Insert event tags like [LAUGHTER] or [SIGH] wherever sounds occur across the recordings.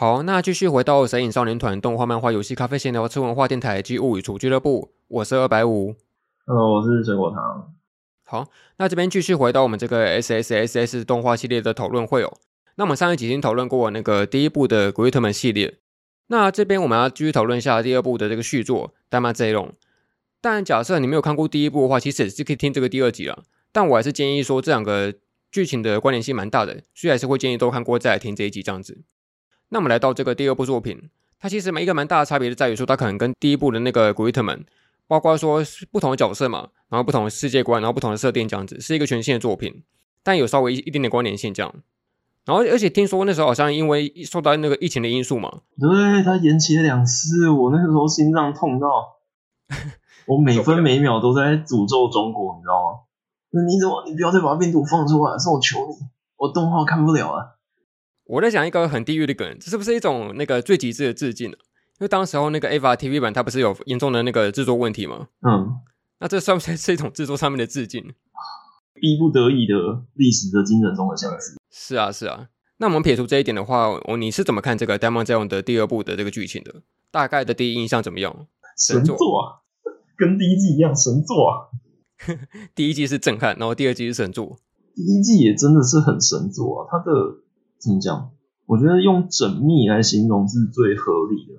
好，那继续回到《神隐少年团》动画、漫画、游戏、咖啡闲聊、吃文化电台及物语厨俱乐部，我是二百五。Hello，我是水果糖。好，那这边继续回到我们这个 S S S S 动画系列的讨论会哦。那我们上一集已经讨论过那个第一部的《鬼域特门》系列，那这边我们要继续讨论一下第二部的这个续作《代码 Z 龙》。但假设你没有看过第一部的话，其实也是可以听这个第二集了。但我还是建议说，这两个剧情的关联性蛮大的，所以还是会建议都看过再来听这一集这样子。那我们来到这个第二部作品，它其实一个蛮大的差别就在于说，它可能跟第一部的那个《鬼域特门》，包括说不同的角色嘛，然后不同的世界观，然后不同的设定这样子，是一个全新的作品，但有稍微一点点关联性这样。然后而且听说那时候好像因为受到那个疫情的因素嘛，对，它延期了两次，我那个时候心脏痛到，[LAUGHS] 我每分每秒都在诅咒中国，你知道吗？那你怎么你不要再把病毒放出来，是我求你，我动画看不了啊。我在讲一个很地狱的梗，这是不是一种那个最极致的致敬呢？因为当时候那个 Ava TV 版它不是有严重的那个制作问题吗？嗯，那这算不算是一种制作上面的致敬？逼不得已的历史的精神中的相似。是啊，是啊。那我们撇除这一点的话，我你是怎么看这个《Daemon X》的第二部的这个剧情的？大概的第一印象怎么样？神作啊，跟第一季一样神作啊。[LAUGHS] 第一季是震撼，然后第二季是神作。第一季也真的是很神作啊，它的。怎么讲？我觉得用缜密来形容是最合理的。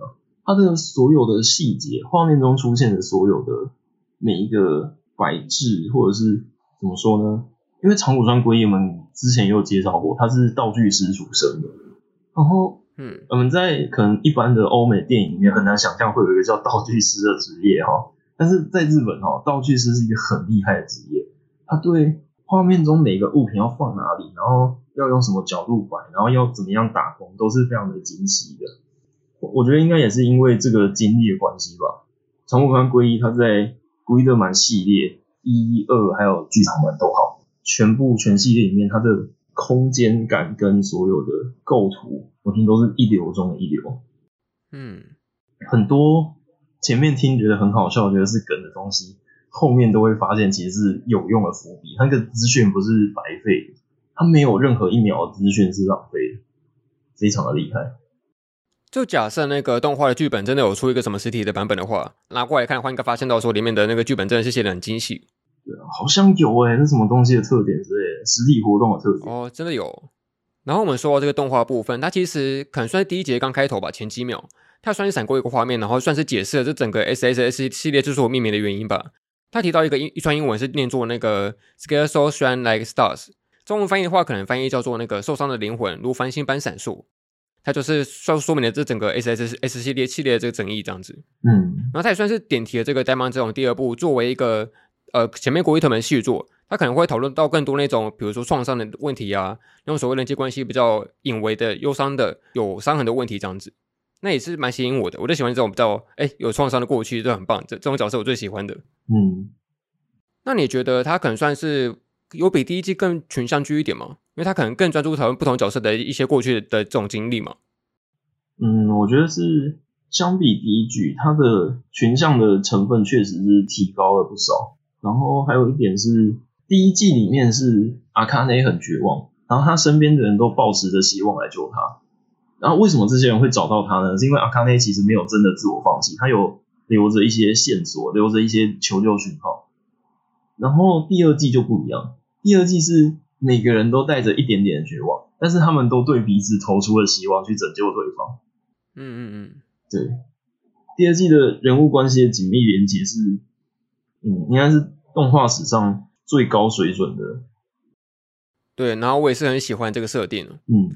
它的所有的细节，画面中出现的所有的每一个摆置，或者是怎么说呢？因为长谷川圭一，我们之前也有介绍过，他是道具师出身的。然后，嗯，我们在可能一般的欧美电影里面很难想象会有一个叫道具师的职业哈，但是在日本哈，道具师是一个很厉害的职业。他对画面中每个物品要放哪里，然后。要用什么角度摆，然后要怎么样打光，都是非常的精细的。我我觉得应该也是因为这个经历的关系吧。长谷川圭一他在《龟德满》系列一、二还有剧场版都好，全部全系列里面，它的空间感跟所有的构图，我听都是一流中的一流。嗯，很多前面听觉得很好笑，觉得是梗的东西，后面都会发现其实是有用的伏笔，那个资讯不是白费的。他没有任何一秒的资讯是浪费的，非常的厉害。就假设那个动画的剧本真的有出一个什么实体的版本的话，拿过来看的话，应该发现到说里面的那个剧本真的是写的很精细。对啊，好像有诶、欸，是什么东西的特点之类的，实体活动的特点。哦，真的有。然后我们说到这个动画部分，它其实可能算是第一节刚开头吧，前几秒，它算是闪过一个画面，然后算是解释了这整个 S S S 系列之所以命名的原因吧。他提到一个英一串英文是念作那个 Scared Souls Shine Like Stars。中文翻译的话，可能翻译叫做那个受伤的灵魂如繁星般闪烁，它就是说说明了这整个 S S S 系列系列的这个争议这样子。嗯，然后它也算是点题了这个《Daemon》这种第二部，作为一个呃前面《国语特门》续作，它可能会讨论到更多那种比如说创伤的问题啊，那种所谓人际关系比较隐微的忧伤的有伤痕的问题这样子，那也是蛮吸引我的。我就喜欢这种比较哎有创伤的过去，就很棒。这这种角色我最喜欢的。嗯，那你觉得他可能算是？有比第一季更群像剧一点吗？因为他可能更专注讨论不同角色的一些过去的这种经历嘛。嗯，我觉得是相比第一季，它的群像的成分确实是提高了不少。然后还有一点是，第一季里面是阿卡内很绝望，然后他身边的人都抱持着希望来救他。然后为什么这些人会找到他呢？是因为阿卡内其实没有真的自我放弃，他有留着一些线索，留着一些求救讯号。然后第二季就不一样。第二季是每个人都带着一点点的绝望，但是他们都对彼此投出了希望，去拯救对方。嗯嗯嗯，对。第二季的人物关系的紧密连接是，嗯，应该是动画史上最高水准的。对，然后我也是很喜欢这个设定。嗯，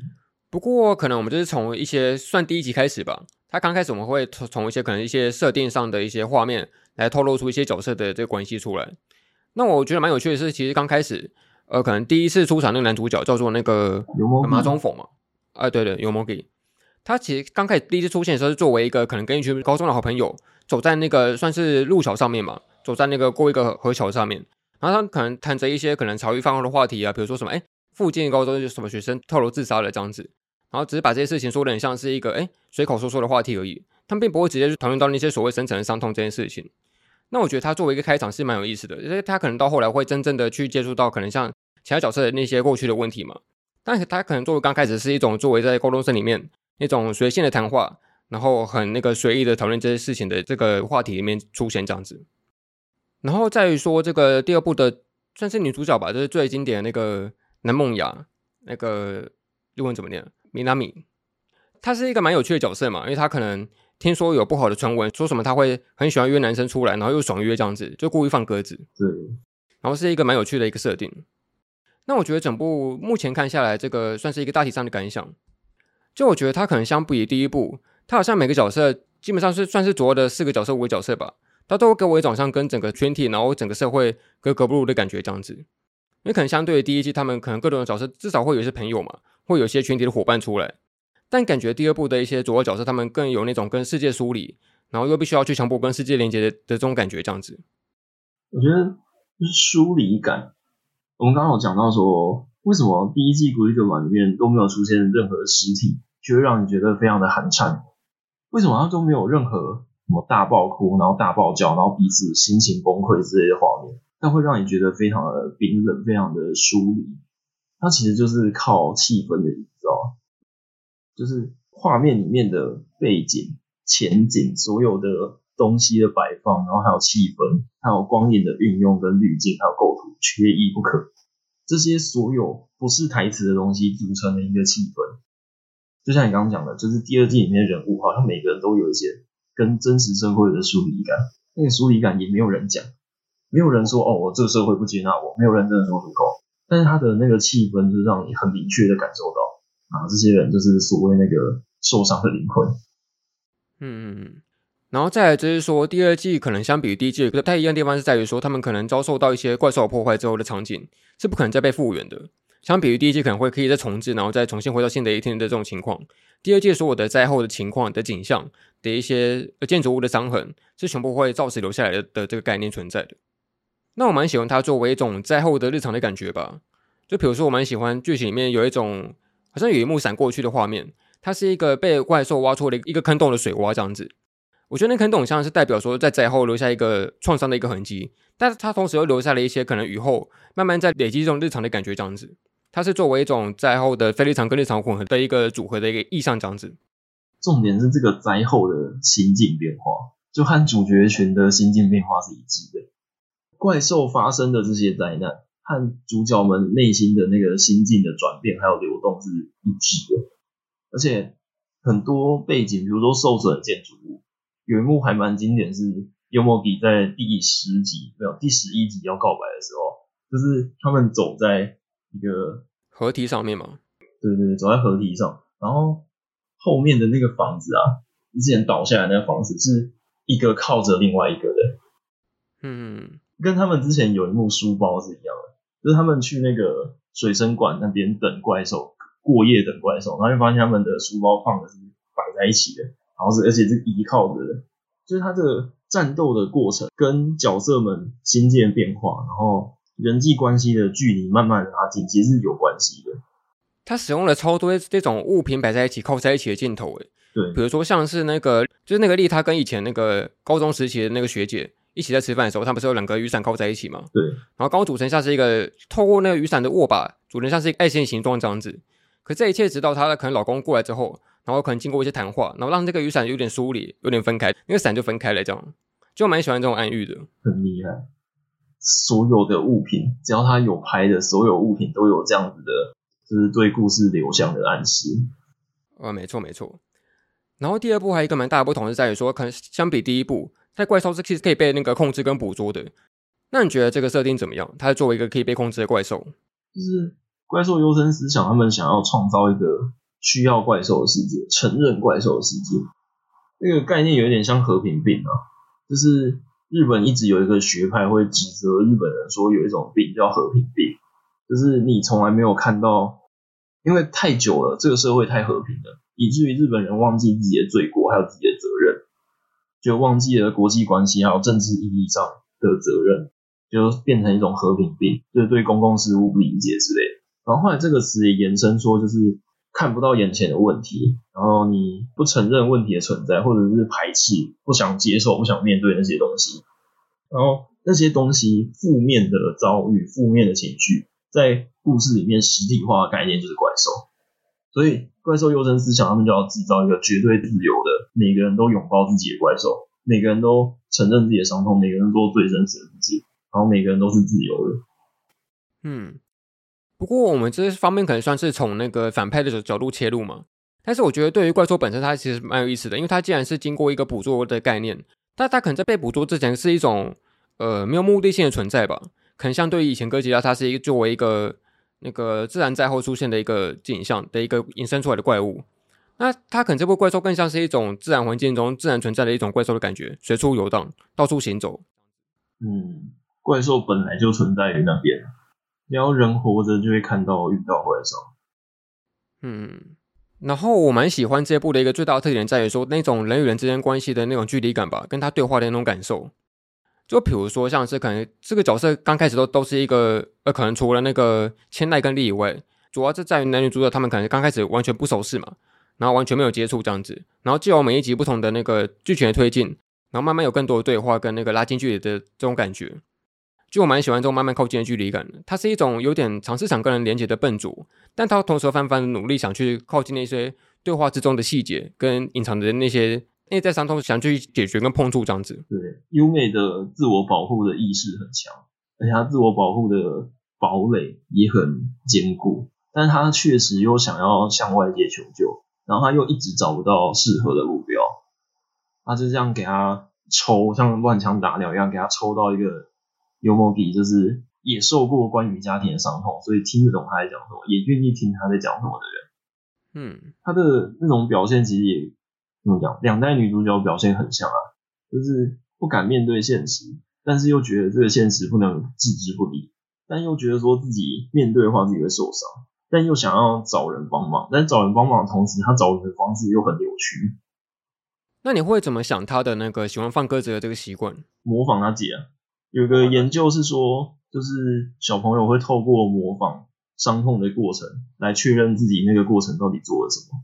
不过可能我们就是从一些算第一集开始吧。他刚开始我们会从从一些可能一些设定上的一些画面来透露出一些角色的这个关系出来。那我觉得蛮有趣的是，其实刚开始，呃，可能第一次出场那个男主角叫做那个麻中凤嘛，啊，对对，有摩给。他其实刚开始第一次出现的时候，是作为一个可能跟一群高中的好朋友走在那个算是路桥上面嘛，走在那个过一个河桥上面，然后他可能谈着一些可能茶余饭后的话题啊，比如说什么，哎，附近高中有什么学生跳楼自杀了这样子，然后只是把这些事情说的很像是一个哎随口说说的话题而已，他们并不会直接去讨论到那些所谓深层的伤痛这件事情。那我觉得他作为一个开场是蛮有意思的，因为他可能到后来会真正的去接触到可能像其他角色的那些过去的问题嘛。但是他可能作为刚开始是一种作为在高中生里面那种随性的谈话，然后很那个随意的讨论这些事情的这个话题里面出现这样子。然后再于说这个第二部的算是女主角吧，就是最经典的那个南梦雅，那个日文怎么念？米娜米。她是一个蛮有趣的角色嘛，因为他可能听说有不好的传闻，说什么他会很喜欢约男生出来，然后又爽约这样子，就故意放鸽子。是。然后是一个蛮有趣的一个设定。那我觉得整部目前看下来，这个算是一个大体上的感想。就我觉得他可能相比第一部，他好像每个角色基本上是算是主要的四个角色五个角色吧，他都会给我一种像跟整个群体，然后整个社会格格不入的感觉这样子。因为可能相对于第一季，他们可能各种角色至少会有一些朋友嘛，会有一些群体的伙伴出来。但感觉第二部的一些主要角色，他们更有那种跟世界疏离，然后又必须要去强迫跟世界连接的这种感觉这样子。我觉得就是疏离感。我们刚刚有讲到说，为什么第一季《古力格玛》里面都没有出现任何尸体，就会让你觉得非常的寒颤？为什么它都没有任何什么大爆哭，然后大爆叫，然后彼此心情崩溃之类的画面？但会让你觉得非常的冰冷，非常的疏离。它其实就是靠气氛的营造，就是画面里面的背景、前景，所有的东西的摆放，然后还有气氛，还有光影的运用跟滤镜，还有构图。缺一不可，这些所有不是台词的东西组成了一个气氛，就像你刚刚讲的，就是第二季里面的人物好像每个人都有一些跟真实社会的疏离感，那个疏离感也没有人讲，没有人说哦，我这个社会不接纳我，没有人真的说出口，但是他的那个气氛就是让你很明确的感受到啊，这些人就是所谓那个受伤的灵魂，嗯嗯嗯。然后再来就是说，第二季可能相比于第一季不太一样的地方是在于说，他们可能遭受到一些怪兽破坏之后的场景是不可能再被复原的。相比于第一季可能会可以再重置，然后再重新回到新的一天的这种情况，第二季所有的灾后的情况的景象的一些建筑物的伤痕是全部会照实留下来的的这个概念存在的。那我蛮喜欢它作为一种灾后的日常的感觉吧。就比如说，我蛮喜欢剧情里面有一种好像有一幕闪过去的画面，它是一个被怪兽挖出了一个坑洞的水洼这样子。我觉得那坑洞像是代表说在灾后留下一个创伤的一个痕迹，但是它同时又留下了一些可能雨后慢慢在累积这种日常的感觉，这样子，它是作为一种灾后的非日常跟日常混合的一个组合的一个意象，这样子。重点是这个灾后的心境变化，就和主角群的心境变化是一致的。怪兽发生的这些灾难和主角们内心的那个心境的转变还有流动是一致的，而且很多背景，比如说受损的建筑物。有一幕还蛮经典，是幽默比在第十集没有第十一集要告白的时候，就是他们走在一个河堤上面嘛，对对对，走在河堤上，然后后面的那个房子啊，之前倒下来那个房子是一个靠着另外一个的，嗯，跟他们之前有一幕书包是一样的，就是他们去那个水生馆那边等怪兽过夜等怪兽，然后就发现他们的书包放的是摆在一起的。然后是，而且是依靠着的，就是他这个战斗的过程跟角色们心境变化，然后人际关系的距离慢慢拉近，其实是有关系的。他使用了超多这种物品摆在一起、靠在一起的镜头，诶，对，比如说像是那个，就是那个丽，他跟以前那个高中时期的那个学姐一起在吃饭的时候，他们不是有两个雨伞靠在一起嘛？对，然后刚组成像是一个透过那个雨伞的握把，组成像是一个爱心形状这样子。可这一切直到她的可能老公过来之后。然后可能经过一些谈话，然后让这个雨伞有点疏离，有点分开，那个伞就分开了，这样就蛮喜欢这种暗喻的，很厉害。所有的物品，只要他有拍的，所有物品都有这样子的，就是对故事流向的暗示。呃，没错没错。然后第二部还有一个蛮大的不同是在于说，可能相比第一部，它怪兽是其实可以被那个控制跟捕捉的。那你觉得这个设定怎么样？它作为一个可以被控制的怪兽，就是怪兽优生思想，他们想要创造一个。需要怪兽的世界，承认怪兽的世界，那个概念有点像和平病啊。就是日本一直有一个学派会指责日本人说有一种病叫和平病，就是你从来没有看到，因为太久了，这个社会太和平了，以至于日本人忘记自己的罪过，还有自己的责任，就忘记了国际关系还有政治意义上的责任，就变成一种和平病，就是对公共事务不理解之类的。然后后来这个词也延伸说，就是。看不到眼前的问题，然后你不承认问题的存在，或者是排斥、不想接受、不想面对那些东西，然后那些东西负面的遭遇、负面的情绪，在故事里面实体化的概念就是怪兽，所以怪兽优生思想，他们就要制造一个绝对自由的，每个人都拥抱自己的怪兽，每个人都承认自己的伤痛，每个人都最真实的自己，然后每个人都是自由的。嗯，不过我们这方面可能算是从那个反派的角度切入嘛。但是我觉得对于怪兽本身，它其实蛮有意思的，因为它既然是经过一个捕捉的概念，但它可能在被捕捉之前是一种呃没有目的性的存在吧。可能相对于以前哥吉拉，它是一个作为一个。那个自然灾后出现的一个景象的一个引申出来的怪物，那它可能这部怪兽更像是一种自然环境中自然存在的一种怪兽的感觉，随处游荡，到处行走。嗯，怪兽本来就存在于那边，只要人活着就会看到遇到怪兽。嗯，然后我蛮喜欢这部的一个最大的特点在于说那种人与人之间关系的那种距离感吧，跟他对话的那种感受。就比如说，像是可能这个角色刚开始都都是一个呃，可能除了那个千代跟丽以外，主要是在于男女主角他们可能刚开始完全不熟识嘛，然后完全没有接触这样子，然后就由每一集不同的那个剧情的推进，然后慢慢有更多的对话跟那个拉近距离的这种感觉，就我蛮喜欢这种慢慢靠近的距离感。它是一种有点尝试想跟人连接的笨拙，但它同时又翻翻努力想去靠近那些对话之中的细节跟隐藏的那些。因为在伤痛想去解决跟碰触这样子，对，优美的自我保护的意识很强，而且他自我保护的堡垒也很坚固，但他确实又想要向外界求救，然后他又一直找不到适合的目标，他就这样给他抽，像乱枪打鸟一样给他抽到一个幽默比，就是也受过关于家庭的伤痛，所以听得懂他在讲什么，也愿意听他在讲什么的人，嗯，他的那种表现其实也。怎么讲？两代女主角表现很像啊，就是不敢面对现实，但是又觉得这个现实不能置之不理，但又觉得说自己面对的话自己会受伤，但又想要找人帮忙，但找人帮忙的同时，他找人的方式又很扭曲。那你会怎么想他的那个喜欢放鸽子的这个习惯？模仿他姐啊，有个研究是说，就是小朋友会透过模仿伤痛的过程来确认自己那个过程到底做了什么。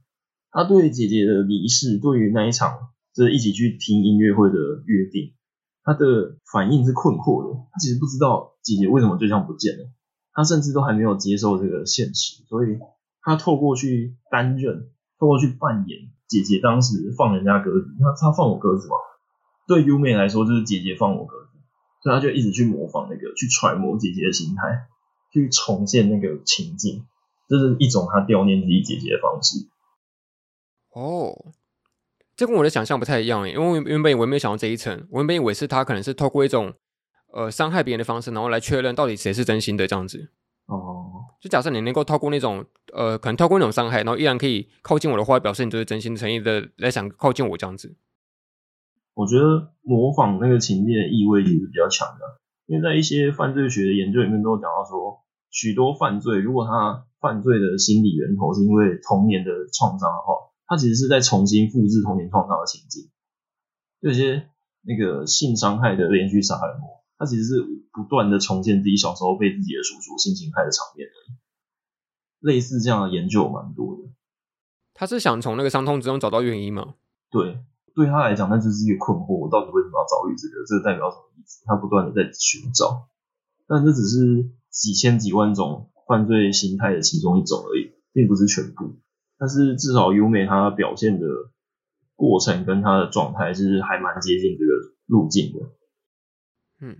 他对姐姐的离世，对于那一场就是一起去听音乐会的约定，他的反应是困惑的。他其实不知道姐姐为什么就这样不见了，他甚至都还没有接受这个现实，所以他透过去担任，透过去扮演姐姐当时放人家鸽子，他他放我鸽子嘛？对优美来说就是姐姐放我鸽子，所以他就一直去模仿那个，去揣摩姐姐的心态，去重现那个情境，这是一种他悼念自己姐姐的方式。哦，这跟我的想象不太一样耶，因为我原本以为没有想到这一层，我原本以为是他可能是透过一种呃伤害别人的方式，然后来确认到底谁是真心的这样子。哦，就假设你能够透过那种呃，可能透过那种伤害，然后依然可以靠近我的话，表示你就是真心诚意的来想靠近我这样子。我觉得模仿那个情节的意味也是比较强的，因为在一些犯罪学的研究里面都有讲到说，许多犯罪如果他犯罪的心理源头是因为童年的创伤的话。他其实是在重新复制童年创造的情境，有些那个性伤害的连续杀人魔，他其实是不断的重现自己小时候被自己的叔叔性侵害的场面而已。类似这样的研究蛮多的。他是想从那个伤痛之中找到原因吗？对，对他来讲，那就是一个困惑：我到底为什么要遭遇这个？这个代表什么意思？他不断的在寻找，但这只是几千几万种犯罪心态的其中一种而已，并不是全部。但是至少优美他表现的过程跟他的状态是还蛮接近这个路径的。嗯，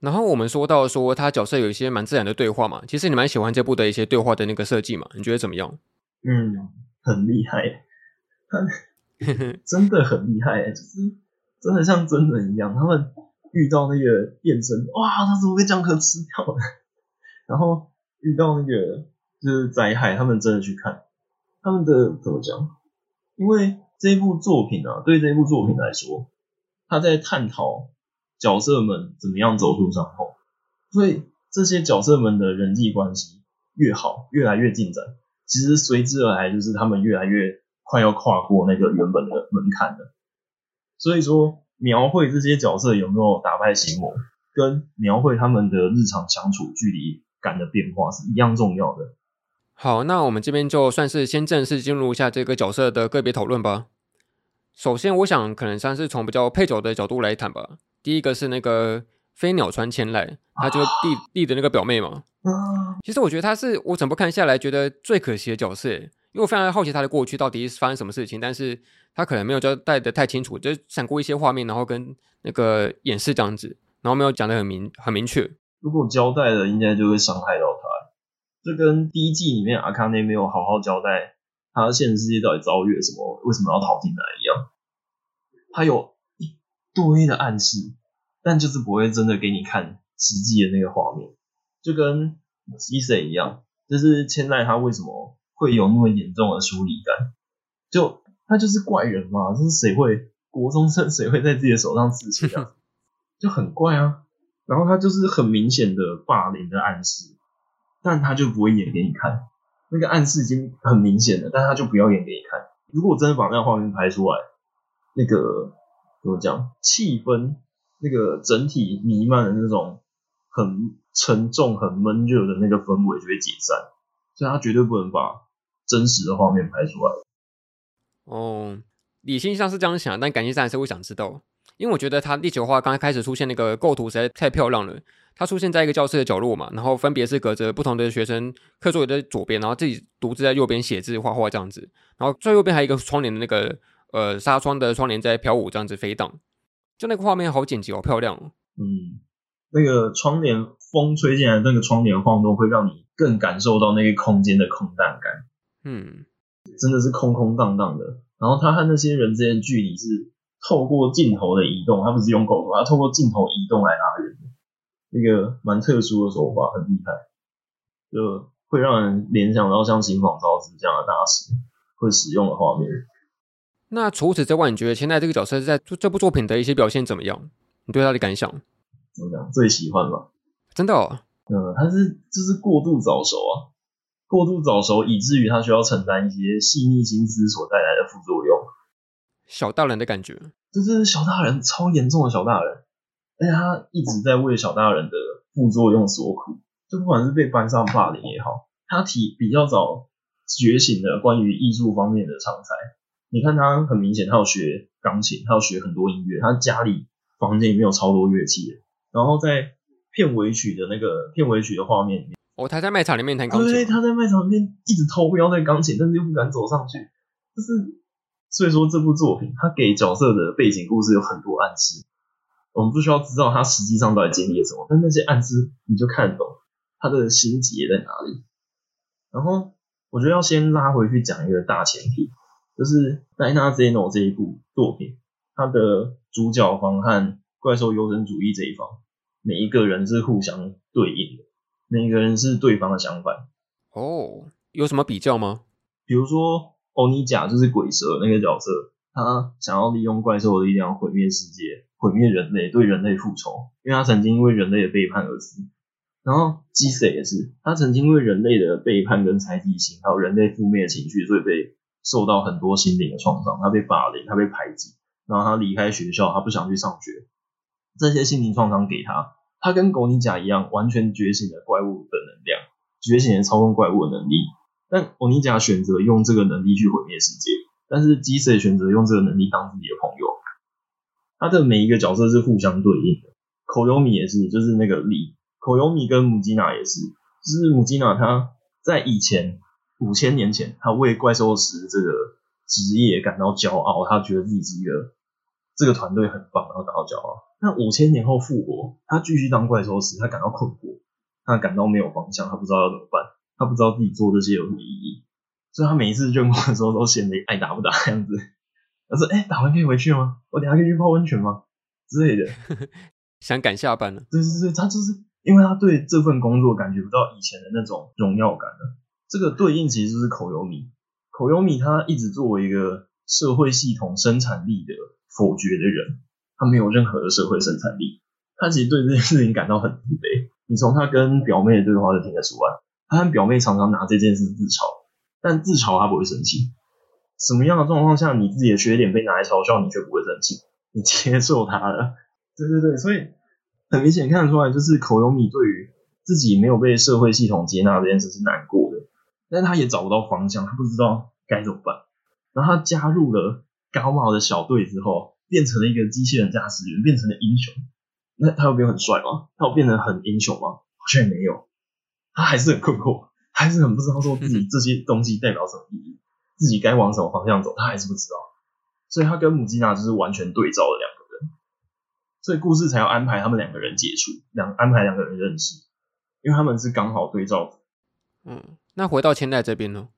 然后我们说到说他角色有一些蛮自然的对话嘛，其实你蛮喜欢这部的一些对话的那个设计嘛？你觉得怎么样？嗯，很厉害，他 [LAUGHS] 真的很厉害，就是真的像真人一样。他们遇到那个变身，哇，他怎么被江河吃掉了？[LAUGHS] 然后遇到那个就是灾害，他们真的去看。他们的怎么讲？因为这部作品啊，对这部作品来说，他在探讨角色们怎么样走出伤痛，所以这些角色们的人际关系越好，越来越进展，其实随之而来就是他们越来越快要跨过那个原本的门槛了。所以说，描绘这些角色有没有打败心魔，跟描绘他们的日常相处距离感的变化是一样重要的。好，那我们这边就算是先正式进入一下这个角色的个别讨论吧。首先，我想可能算是从比较配角的角度来谈吧。第一个是那个飞鸟川千籁，他就是弟、啊、弟的那个表妹嘛。其实我觉得她是我整部看下来觉得最可惜的角色，因为我非常好奇他的过去到底是发生什么事情，但是他可能没有交代的太清楚，就闪过一些画面，然后跟那个演示这样子，然后没有讲的很明很明确。如果交代了，应该就会伤害到他。这跟第一季里面阿卡内没有好好交代他现实世界到底遭遇了什么，为什么要逃进来一样。他有一堆的暗示，但就是不会真的给你看实际的那个画面，就跟鸡谁一样，就是千代他为什么会有那么严重的疏离感？就他就是怪人嘛，这是谁会国中生谁会在自己的手上刺青啊？[LAUGHS] 就很怪啊。然后他就是很明显的霸凌的暗示。但他就不会演给你看，那个暗示已经很明显了，但他就不要演给你看。如果真的把那个画面拍出来，那个怎么讲，气氛，那个整体弥漫的那种很沉重、很闷热的那个氛围就会解散，所以他绝对不能把真实的画面拍出来。哦，理性上是这样想，但感性上还是会想知道，因为我觉得他地球化刚开始出现那个构图实在太漂亮了。他出现在一个教室的角落嘛，然后分别是隔着不同的学生课桌椅的左边，然后自己独自在右边写字画画这样子，然后最右边还有一个窗帘的那个呃纱窗的窗帘在飘舞这样子飞荡，就那个画面好简洁，好漂亮哦。嗯，那个窗帘风吹进来，那个窗帘晃动会让你更感受到那个空间的空荡感。嗯，真的是空空荡荡的。然后他和那些人之间的距离是透过镜头的移动，他不是用狗狗，他透过镜头移动来拉远的。一个蛮特殊的手法，很厉害，就会让人联想到像新房昭之这样的大师会使用的画面。那除此之外，你觉得千代这个角色在这部作品的一些表现怎么样？你对他的感想？怎么讲？最喜欢吗？真的哦？嗯，他是就是过度早熟啊，过度早熟以至于他需要承担一些细腻心思所带来的副作用。小大人的感觉，就是小大人，超严重的小大人。而且他一直在为小大人的副作用所苦，就不管是被班上霸凌也好，他提比较早觉醒的关于艺术方面的长才。你看他很明显，他要学钢琴，他要学很多音乐，他家里房间里面有超多乐器。然后在片尾曲的那个片尾曲的画面里面，哦，他在卖场里面弹钢琴。对，他在卖场里面一直偷瞄那钢琴，但是又不敢走上去。就是所以说这部作品，他给角色的背景故事有很多暗示。我们不需要知道他实际上到底经历了什么，但那些暗示你就看得懂他的心结在哪里。然后我觉得要先拉回去讲一个大前提，就是《Dina Zeno》这一部作品，它的主角方和怪兽优生主义这一方，每一个人是互相对应的，每一个人是对方的相反。哦，有什么比较吗？比如说欧尼甲就是鬼蛇那个角色，他想要利用怪兽的力量毁灭世界。毁灭人类，对人类复仇，因为他曾经因为人类的背叛而死。然后基瑟也是，他曾经因为人类的背叛跟猜忌心，还有人类负面情绪，所以被受到很多心灵的创伤。他被霸凌，他被排挤，然后他离开学校，他不想去上学。这些心灵创伤给他，他跟狗尼甲一样，完全觉醒了怪物的能量，觉醒了操控怪物的能力。但狗尼甲选择用这个能力去毁灭世界，但是基瑟选择用这个能力当自己的朋友。他的每一个角色是互相对应的，口尤米也是，就是那个李口尤米跟母吉娜也是，就是母吉娜他在以前五千年前，他为怪兽师这个职业感到骄傲，他觉得自己是一个这个团队很棒，然后感到骄傲。那五千年后复活，他继续当怪兽师，他感到困惑，他感到没有方向，他不知道要怎么办，他不知道自己做这些有什么意义，所以他每一次任务的时候都显得爱打不打的样子。他说：“哎、欸，打完可以回去吗？我等下可以去泡温泉吗？之类的，[LAUGHS] 想赶下班了。对对对，他就是因为他对这份工作感觉不到以前的那种荣耀感了。这个对应其实就是口油米，口油米他一直作为一个社会系统生产力的否决的人，他没有任何的社会生产力。他其实对这件事情感到很自卑。你从他跟表妹的对话就听得出来，他和表妹常常拿这件事自嘲，但自嘲他不会生气。”什么样的状况下，你自己的缺点被拿来嘲笑，你却不会生气？你接受它了？对对对，所以很明显看得出来，就是口有米对于自己没有被社会系统接纳这件事是难过的，但是他也找不到方向，他不知道该怎么办。然后他加入了高帽的小队之后，变成了一个机器人驾驶员，变成了英雄。那他有没有很帅吗？他有变得很英雄吗？好像也没有，他还是很困惑，还是很不知道说自己 [LAUGHS] 这些东西代表什么意义。自己该往什么方向走，他还是不知道。所以他跟母基娜就是完全对照的两个人，所以故事才要安排他们两个人接触，两安排两个人认识，因为他们是刚好对照的。嗯，那回到千代这边呢？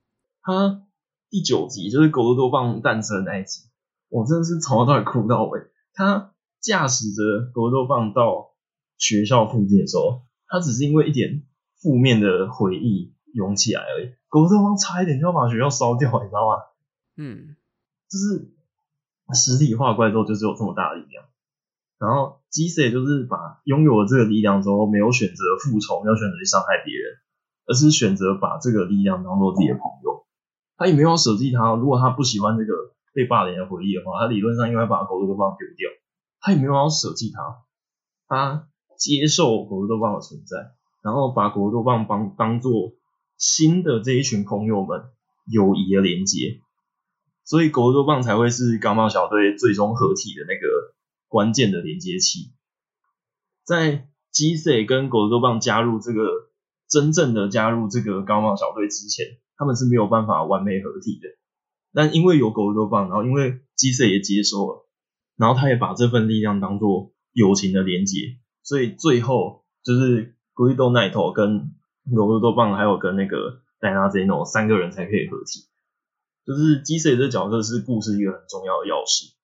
他第九集就是狗多多棒诞生的那一集，我真的是从头到尾哭到尾。他驾驶着狗多多棒到学校附近的时候，他只是因为一点负面的回忆涌起来而已。差一点就要把学校烧掉，你知道吗？嗯，就是实体化怪兽就是有这么大的力量。然后吉赛就是把拥有了这个力量之后，没有选择复仇，没有选择去伤害别人，而是选择把这个力量当做自己的朋友。他也没有舍弃他。如果他不喜欢这个被霸凌的回忆的话，他理论上应该把狗多多棒丢掉。他也没有要舍弃他，他接受狗多多棒的存在，然后把狗多多棒当当做新的这一群朋友们友谊的连接，所以狗肉棒才会是刚棒小队最终合体的那个关键的连接器。在吉赛跟狗肉棒加入这个真正的加入这个刚棒小队之前，他们是没有办法完美合体的。但因为有狗肉棒，然后因为吉赛也接受了。然后他也把这份力量当做友情的连接，所以最后就是古力多奈托跟狗多多棒还有跟那个戴娜泽诺三个人才可以合体。就是吉赛这角色是故事一个很重要的钥匙，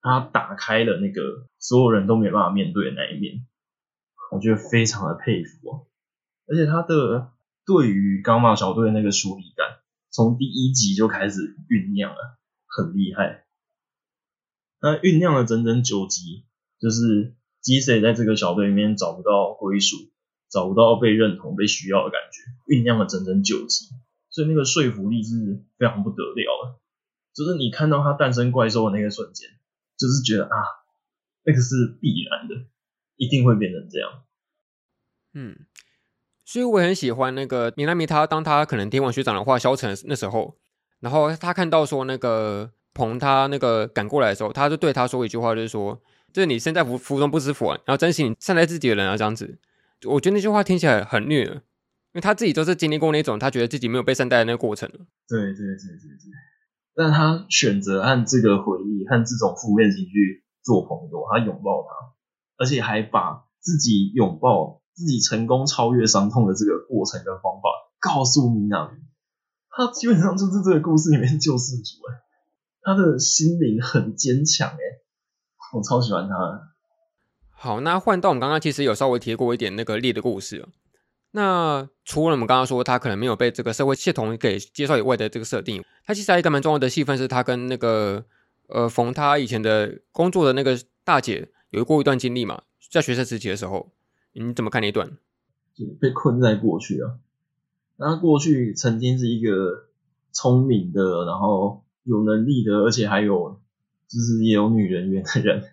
他打开了那个所有人都没办法面对的那一面，我觉得非常的佩服哦。而且他的对于伽马小队的那个疏离感，从第一集就开始酝酿了，很厉害。那酝酿了整整九集，就是吉赛在这个小队里面找不到归属，找不到被认同、被需要的感觉，酝酿了整整九集，所以那个说服力是非常不得了的。就是你看到他诞生怪兽的那个瞬间，就是觉得啊，那个是必然的，一定会变成这样。嗯，所以我也很喜欢那个米娜米他，当他可能听完学长的话消沉那时候，然后他看到说那个。鹏他那个赶过来的时候，他就对他说一句话，就是说：“就是你身在福福中不知福啊，然后珍惜你善待自己的人啊，这样子。”我觉得那句话听起来很虐，因为他自己都是经历过那种他觉得自己没有被善待的那个过程。对对对对对。但他选择按这个回忆和这种负面情绪做朋友，他拥抱他，而且还把自己拥抱自己成功超越伤痛的这个过程跟方法告诉米娜。他基本上就是这个故事里面救世主哎。他的心灵很坚强诶，我超喜欢他。好，那换到我们刚刚其实有稍微提过一点那个丽的故事。那除了我们刚刚说他可能没有被这个社会系统给介绍以外的这个设定，他其实还有一个蛮重要的戏份，是他跟那个呃冯他以前的工作的那个大姐有过一段经历嘛，在学生时期的时候，你怎么看那一段？就被困在过去啊，那他过去曾经是一个聪明的，然后。有能力的，而且还有就是也有女人缘的人，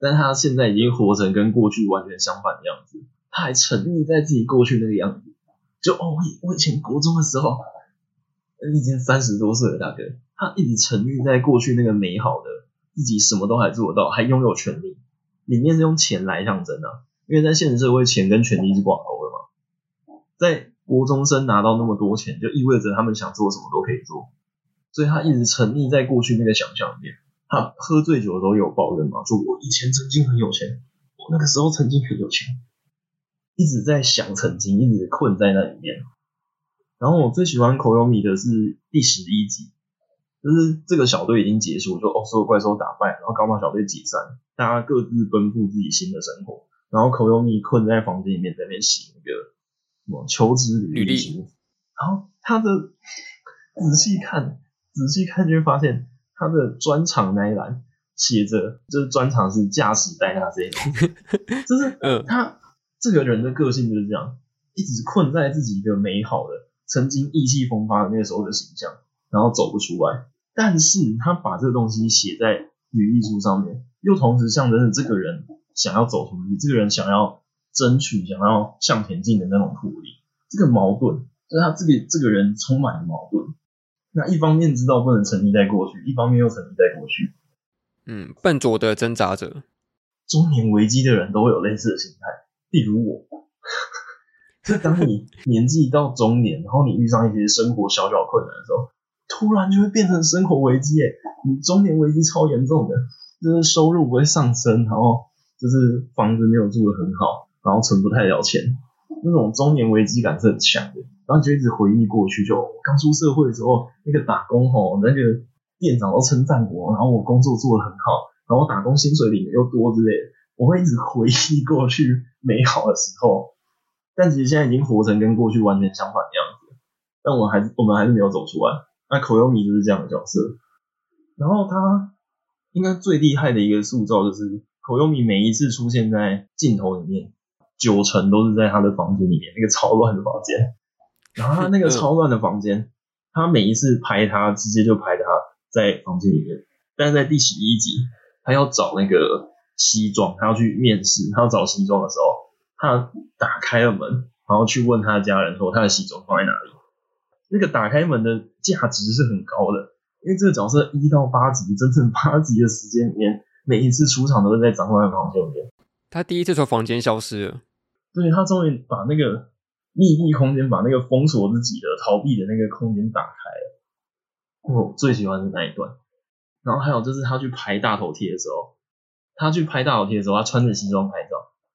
但他现在已经活成跟过去完全相反的样子。他还沉溺在自己过去那个样子，就哦，我以我以前国中的时候，已经三十多岁了，大哥，他一直沉溺在过去那个美好的自己，什么都还做得到，还拥有权利，里面是用钱来象征啊，因为在现实社会，钱跟权力是挂钩的嘛。在国中生拿到那么多钱，就意味着他们想做什么都可以做。所以他一直沉溺在过去那个想象里面。他喝醉酒的时候有抱怨嘛，说我以前曾经很有钱，我那个时候曾经很有钱，一直在想曾经，一直困在那里面。然后我最喜欢 Koyomi 的是第十一集，就是这个小队已经结束，就哦所有怪兽打败，然后刚棒小队解散，大家各自奔赴自己新的生活。然后 Koyomi 困在房间里面，在那边写那个什么求职履历，然后他的仔细看。仔细看就会发现，他的专场那一栏写着，就是专场是驾驶戴娜这一栏，[LAUGHS] 就是嗯，他这个人的个性就是这样，一直困在自己一个美好的、曾经意气风发的那个时候的形象，然后走不出来。但是他把这个东西写在履历书上面，又同时象征着这个人想要走出去，这个人想要争取、想要向前进的那种魄力。这个矛盾，就是他这个这个人充满了矛盾。那一方面知道不能沉溺在过去，一方面又沉溺在过去。嗯，笨拙的挣扎者，中年危机的人都会有类似的心态。例如我，[LAUGHS] 就当你年纪到中年，然后你遇上一些生活小小困难的时候，突然就会变成生活危机，哎你中年危机超严重的，就是收入不会上升，然后就是房子没有住得很好，然后存不太了钱，那种中年危机感是很强的。然后就一直回忆过去，就刚出社会的时候，那个打工吼，那个店长都称赞我，然后我工作做得很好，然后打工薪水领的又多之类的，我会一直回忆过去美好的时候。但其实现在已经活成跟过去完全相反的样子，但我还是我们还是没有走出来。那口优米就是这样的角色，然后他应该最厉害的一个塑造就是口优米每一次出现在镜头里面，九成都是在他的房间里面，那个超乱的房间。[LAUGHS] 然后他那个超乱的房间，他每一次拍他，直接就拍他在房间里面。但是在第十一集，他要找那个西装，他要去面试，他要找西装的时候，他打开了门，然后去问他的家人说他的西装放在哪里。那个打开门的价值是很高的，因为这个角色一到八集，整整八集的时间里面，每一次出场都是在长官的房间里面。他第一次从房间消失了，对，他终于把那个。密闭空间把那个封锁自己的逃避的那个空间打开了，我最喜欢的那一段。然后还有就是他去拍大头贴的时候，他去拍大头贴的时候，他穿着西装拍照，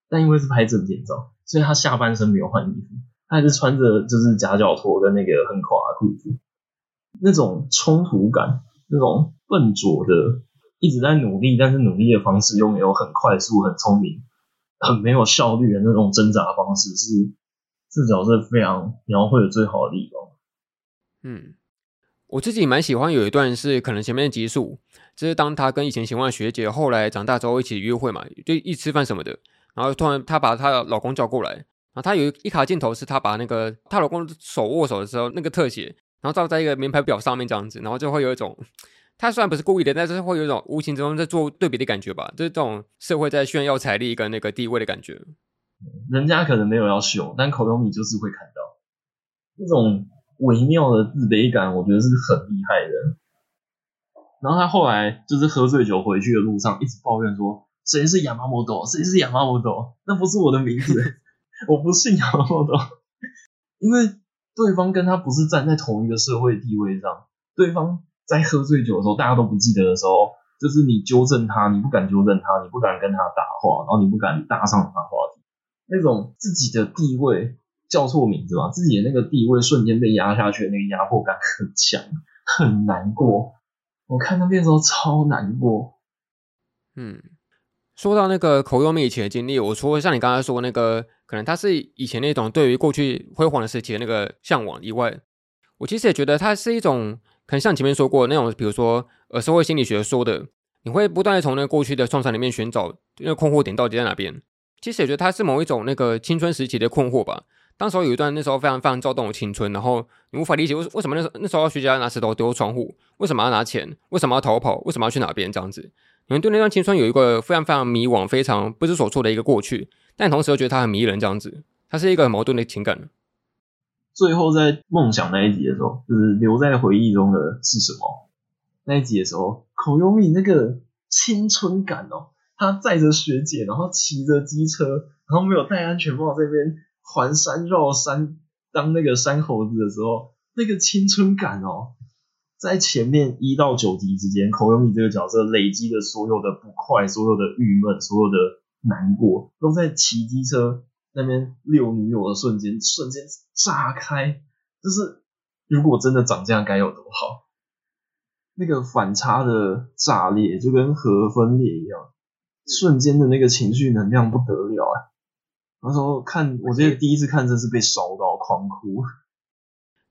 但因为是拍证件照，所以他下半身没有换衣服，他还是穿着就是夹脚拖跟那个很垮的裤子，那种冲突感，那种笨拙的一直在努力，但是努力的方式又没有很快速、很聪明、很没有效率的那种挣扎方式是。这角色非常描绘的最好的地方。嗯，我自己蛮喜欢有一段是可能前面的集数，就是当他跟以前喜欢的学姐后来长大之后一起约会嘛，就一吃饭什么的，然后突然她把她老公叫过来，然后她有一卡镜头是她把那个她老公手握手的时候那个特写，然后照在一个名牌表上面这样子，然后就会有一种，她虽然不是故意的，但是会有一种无形之中在做对比的感觉吧，就是这种社会在炫耀财力跟那个地位的感觉。人家可能没有要秀，但口优米就是会看到那种微妙的自卑感，我觉得是很厉害的。然后他后来就是喝醉酒回去的路上，一直抱怨说：“谁是亚麻摩多？谁是亚麻摩多？那不是我的名字，[LAUGHS] 我不是亚麻摩多。”因为对方跟他不是站在同一个社会地位上，对方在喝醉酒的时候，大家都不记得的时候，就是你纠正他，你不敢纠正他，你不敢跟他搭话，然后你不敢搭上他话题。那种自己的地位叫错名字吧，自己的那个地位瞬间被压下去那个压迫感很强，很难过。我看那边的时候超难过。嗯，说到那个口优米以前的经历，我除了像你刚才说那个，可能他是以前那种对于过去辉煌的时期的那个向往以外，我其实也觉得他是一种，可能像前面说过那种，比如说呃社会心理学说的，你会不断的从那个过去的创伤里面寻找那个困惑点到底在哪边。其实也觉得它是某一种那个青春时期的困惑吧。当时候有一段那时候非常非常躁动的青春，然后你无法理解为为什么那时候那时候要学姐要拿石头丢窗户，为什么要拿钱，为什么要逃跑，为什么要去哪边这样子。你们对那段青春有一个非常非常迷惘、非常不知所措的一个过去，但同时又觉得他很迷人这样子。它是一个很矛盾的情感。最后在梦想那一集的时候，就是留在回忆中的是什么？那一集的时候，口优米那个青春感哦。他载着学姐，然后骑着机车，然后没有戴安全帽，这边环山绕山当那个山猴子的时候，那个青春感哦，在前面一到九集之间，口优米这个角色累积的所有的不快、所有的郁闷、所有的难过，都在骑机车那边遛女友的瞬间，瞬间炸开。就是如果真的长这样，该有多好？那个反差的炸裂，就跟核分裂一样。瞬间的那个情绪能量不得了啊！那时候看，我记得第一次看真是被烧到狂哭。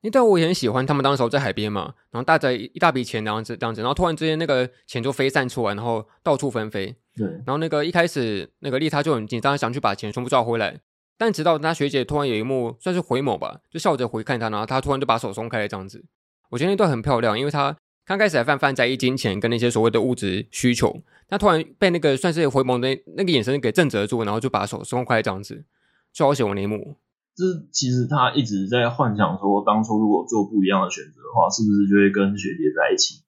那段我也很喜欢，他们当时候在海边嘛，然后带着一大笔钱，这样子这样子，然后突然之间那个钱就飞散出来，然后到处纷飞。对。然后那个一开始那个丽他就很紧张，想去把钱全部抓回来，但直到他学姐突然有一幕算是回眸吧，就笑着回看他，然后他突然就把手松开了这样子。我觉得那段很漂亮，因为他。刚开始还泛泛在意金钱跟那些所谓的物质需求，他突然被那个算是回眸的那个眼神给震慑住，然后就把手松开这样子，就好喜欢那一幕。就是其实他一直在幻想说，当初如果做不一样的选择的话，是不是就会跟学姐在一起？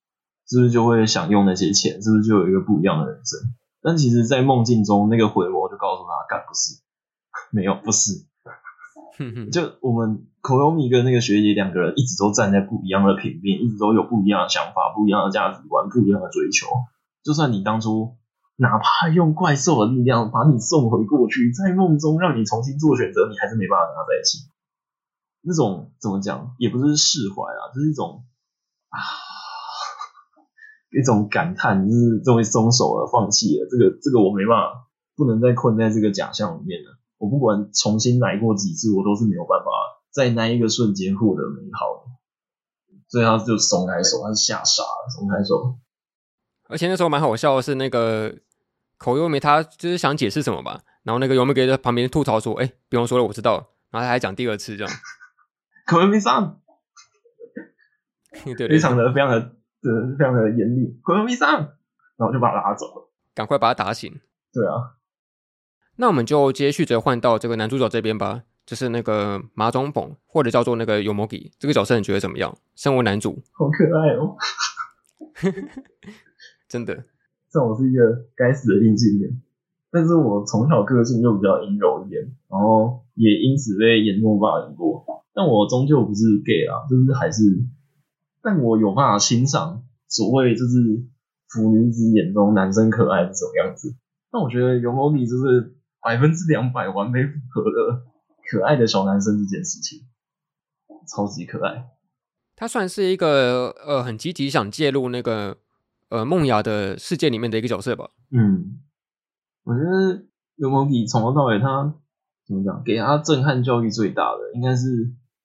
是不是就会享用那些钱？是不是就有一个不一样的人生？但其实，在梦境中，那个回眸就告诉他，干不是，没有，不是。就我们口优米跟那个学姐两个人一直都站在不一样的平面，一直都有不一样的想法、不一样的价值观、不一样的追求。就算你当初哪怕用怪兽的力量把你送回过去，在梦中让你重新做选择，你还是没办法跟他在一起。那种怎么讲，也不是释怀啊，就是一种啊，一种感叹，就是终于松手了，放弃了。这个这个我没办法，不能再困在这个假象里面了。我不管重新来过几次，我都是没有办法在那一个瞬间获得美好的。所以他就松开手，他是吓傻了，松开手。而且那时候蛮好笑的是，那个口优美他就是想解释什么吧，然后那个尤美给在旁边吐槽说：“哎、欸，不用说了，我知道。”然后他还讲第二次这样。口优美上，[LAUGHS] 对，对，对，非常的非常的非常的严厉。口优美上，然后就把他拉走了，赶快把他打醒。对啊，那我们就接续着换到这个男主角这边吧，就是那个麻中本，或者叫做那个 Yomogi 这个角色，你觉得怎么样？身为男主，好可爱哦。真的，[LAUGHS] 这我是一个该死的异性恋，但是我从小个性就比较阴柔一点，然后也因此被严重霸凌过。但我终究不是 gay 啊，就是还是，但我有办法欣赏所谓就是腐女子眼中男生可爱是什么样子。那我觉得尤摩里就是百分之两百完美符合的可爱的小男生这件事情，超级可爱。他算是一个呃很积极想介入那个。呃，梦雅的世界里面的一个角色吧。嗯，我觉得尤蒙比从头到尾他怎么讲，给他震撼教育最大的，应该是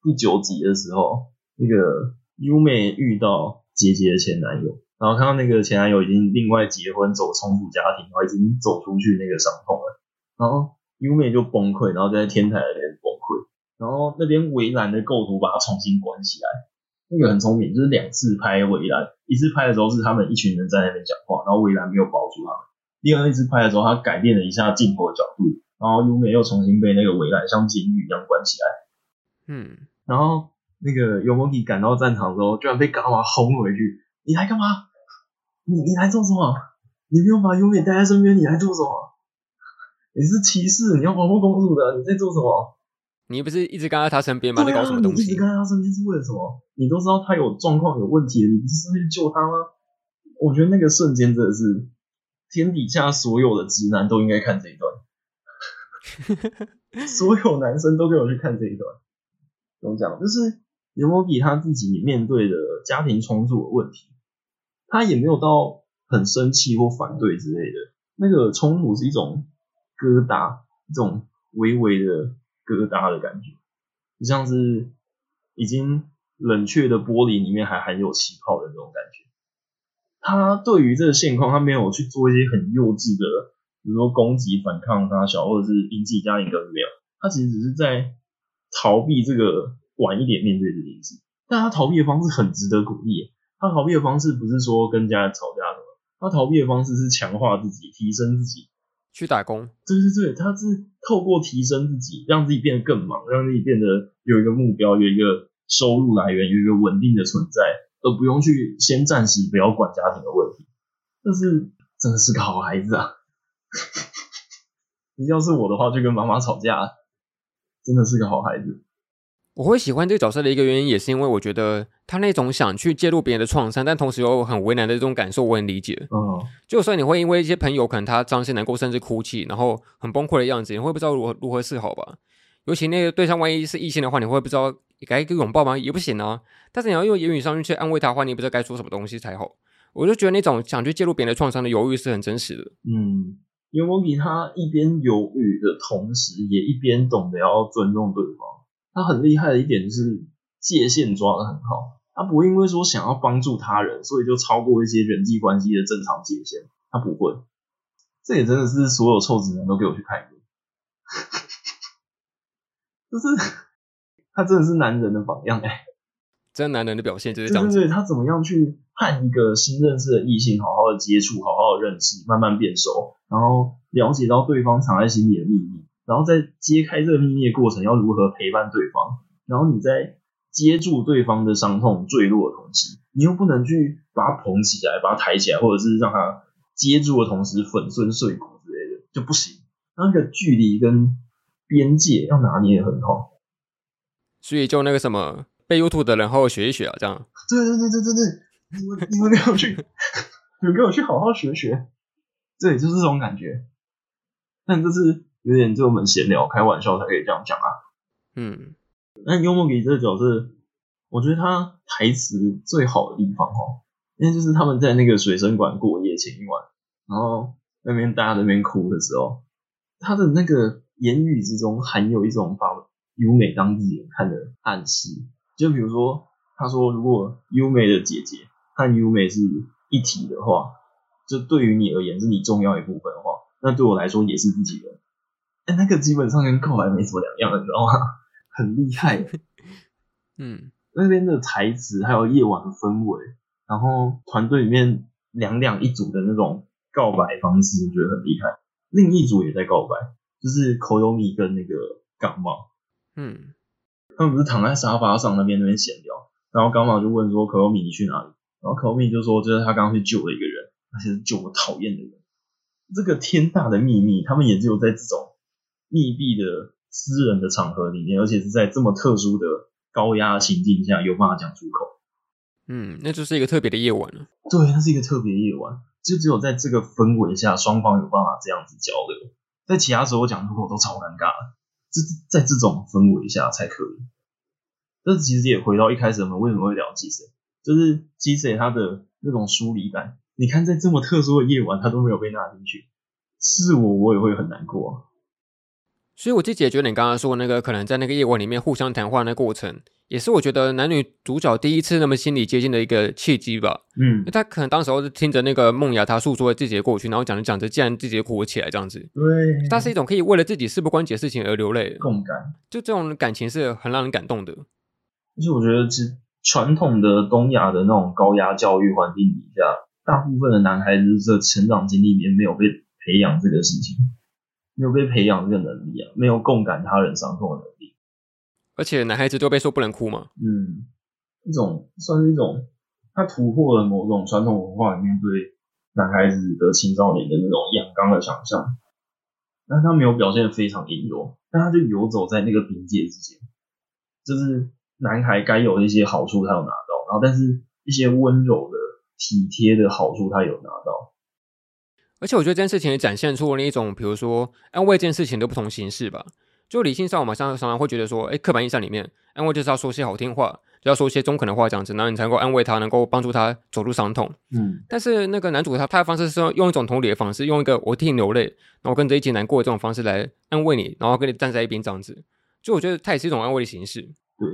第九集的时候，那个优美遇到姐姐的前男友，然后看到那个前男友已经另外结婚，走重组家庭，然后已经走出去那个伤痛了，然后优美就崩溃，然后在天台那边崩溃，然后那边围栏的构图把它重新关起来。那个很聪明，就是两次拍围栏，一次拍的时候是他们一群人在那边讲话，然后围栏没有包住他们。另外一次拍的时候，他改变了一下镜头的角度，然后优美又重新被那个围栏像监狱一样关起来。嗯，然后那个尤莫蒂赶到战场之后，居然被嘎玛轰回去。你来干嘛？你你来做什么？你不用把优美带在身边，你来做什么？你是骑士，你要保护公主的，你在做什么？你不是一直跟在他身边吗？在搞什么东西？你一直跟在他身边是为了什么？你都知道他有状况、有问题，你不是去救他吗？我觉得那个瞬间真的是天底下所有的直男都应该看这一段，[LAUGHS] 所有男生都给我去看这一段。怎么讲？就是尤摩比他自己面对的家庭冲突的问题，他也没有到很生气或反对之类的。那个冲突是一种疙瘩，这种微微的。疙瘩的感觉，就像是已经冷却的玻璃里面还含有气泡的那种感觉。他对于这个现况，他没有去做一些很幼稚的，比如说攻击、反抗他小，或者是引起家庭革命。他其实只是在逃避这个晚一点面对这件事。但他逃避的方式很值得鼓励。他逃避的方式不是说跟家人吵架什么，他逃避的方式是强化自己、提升自己。去打工，对对对，他是透过提升自己，让自己变得更忙，让自己变得有一个目标，有一个收入来源，有一个稳定的存在，而不用去先暂时不要管家庭的问题。但是真的是个好孩子啊！[LAUGHS] 要是我的话，就跟妈妈吵架，真的是个好孩子。我会喜欢这个角色的一个原因，也是因为我觉得他那种想去介入别人的创伤，但同时又很为难的这种感受，我很理解。嗯，就算你会因为一些朋友可能他伤心难过，甚至哭泣，然后很崩溃的样子，你会不知道如何如何是好吧？尤其那个对象万一是异性的话，你会不知道该一个拥抱吗？也不行啊。但是你要用言语上去安慰他的话，你也不知道该说什么东西才好。我就觉得那种想去介入别人的创伤的犹豫是很真实的。嗯，尤摩比他一边犹豫的同时，也一边懂得要尊重对方。他很厉害的一点就是界限抓得很好，他不会因为说想要帮助他人，所以就超过一些人际关系的正常界限，他不会。这也真的是所有臭直男都给我去看一遍，就是他真的是男人的榜样哎、欸，真男人的表现就是这样子。对对对，他怎么样去和一个新认识的异性好好的接触，好好的认识，慢慢变熟，然后了解到对方藏在心里的秘密。然后在揭开这个秘密的过程，要如何陪伴对方？然后你在接住对方的伤痛坠落的同时，你又不能去把它捧起来，把它抬起来，或者是让它接住的同时粉身碎骨之类的，就不行。那个距离跟边界要拿捏得很好。所以就那个什么被 YouTube 的人好好学一学啊，这样。对对对对对对，你们你们给我去，你们给我 [LAUGHS] 去好好学学。对，就是这种感觉。但这是有点就我们闲聊开玩笑才可以这样讲啊。嗯，那幽默给这个角色，我觉得他台词最好的地方哦，那就是他们在那个水生馆过夜前一晚，然后那边大家在那边哭的时候，他的那个言语之中含有一种把优美当自己人看的暗示。就比如说，他说如果优美的姐姐和优美是一体的话，就对于你而言是你重要一部分的话，那对我来说也是自己人。哎，那个基本上跟告白没什么两样，你知道吗？很厉害。[LAUGHS] 嗯，那边的台词还有夜晚的氛围，然后团队里面两两一组的那种告白方式，我觉得很厉害。另一组也在告白，就是 Koyomi 跟那个港茂。嗯，他们不是躺在沙发上那边那边闲聊，然后刚茂就问说：“Koyomi 你去哪里？”然后 Koyomi 就说：“就是他刚刚去救了一个人，而且是救我讨厌的人。”这个天大的秘密，他们也只有在这种密闭的私人的场合里面，而且是在这么特殊的高压情境下，有办法讲出口。嗯，那就是一个特别的夜晚了。对，那是一个特别的夜晚，就只有在这个氛围下，双方有办法这样子交流。在其他时候讲出口都超尴尬的，这在这种氛围下才可以。但是其实也回到一开始我们为什么会聊吉赛，就是吉赛他的那种疏离感。你看，在这么特殊的夜晚，他都没有被纳进去，是我我也会很难过啊。所以，我自己也觉得你刚刚说那个，可能在那个夜晚里面互相谈话那过程，也是我觉得男女主角第一次那么心理接近的一个契机吧。嗯，他可能当时候是听着那个梦雅他诉说了自己的过去，然后讲着讲着，竟然自己就哭了起来，这样子。对，它是一种可以为了自己事不关己的事情而流泪，共感。就这种感情是很让人感动的。而且我觉得，是传统的东亚的那种高压教育环境底下，大部分的男孩子的成长经历里面没有被培养这个事情。没有被培养这个能力啊，没有共感他人伤痛的能力，而且男孩子都被说不能哭嘛。嗯，一种算是一种，他突破了某种传统文化里面对男孩子的青少年的那种阳刚的想象，但他没有表现的非常阴柔，但他就游走在那个边界之间，就是男孩该有的一些好处他有拿到，然后但是一些温柔的体贴的好处他有拿到。而且我觉得这件事情也展现出了一种，比如说安慰这件事情的不同形式吧。就理性上，我们常常常会觉得说，哎，刻板印象里面，安慰就是要说些好听话，就要说些中肯的话，这样子，然后你才能够安慰他，能够帮助他走出伤痛。嗯。但是那个男主他他的方式是用一种同理的方式，用一个我替你流泪，然后跟着一起难过的这种方式来安慰你，然后跟你站在一边这样子。就我觉得他也是一种安慰的形式。对。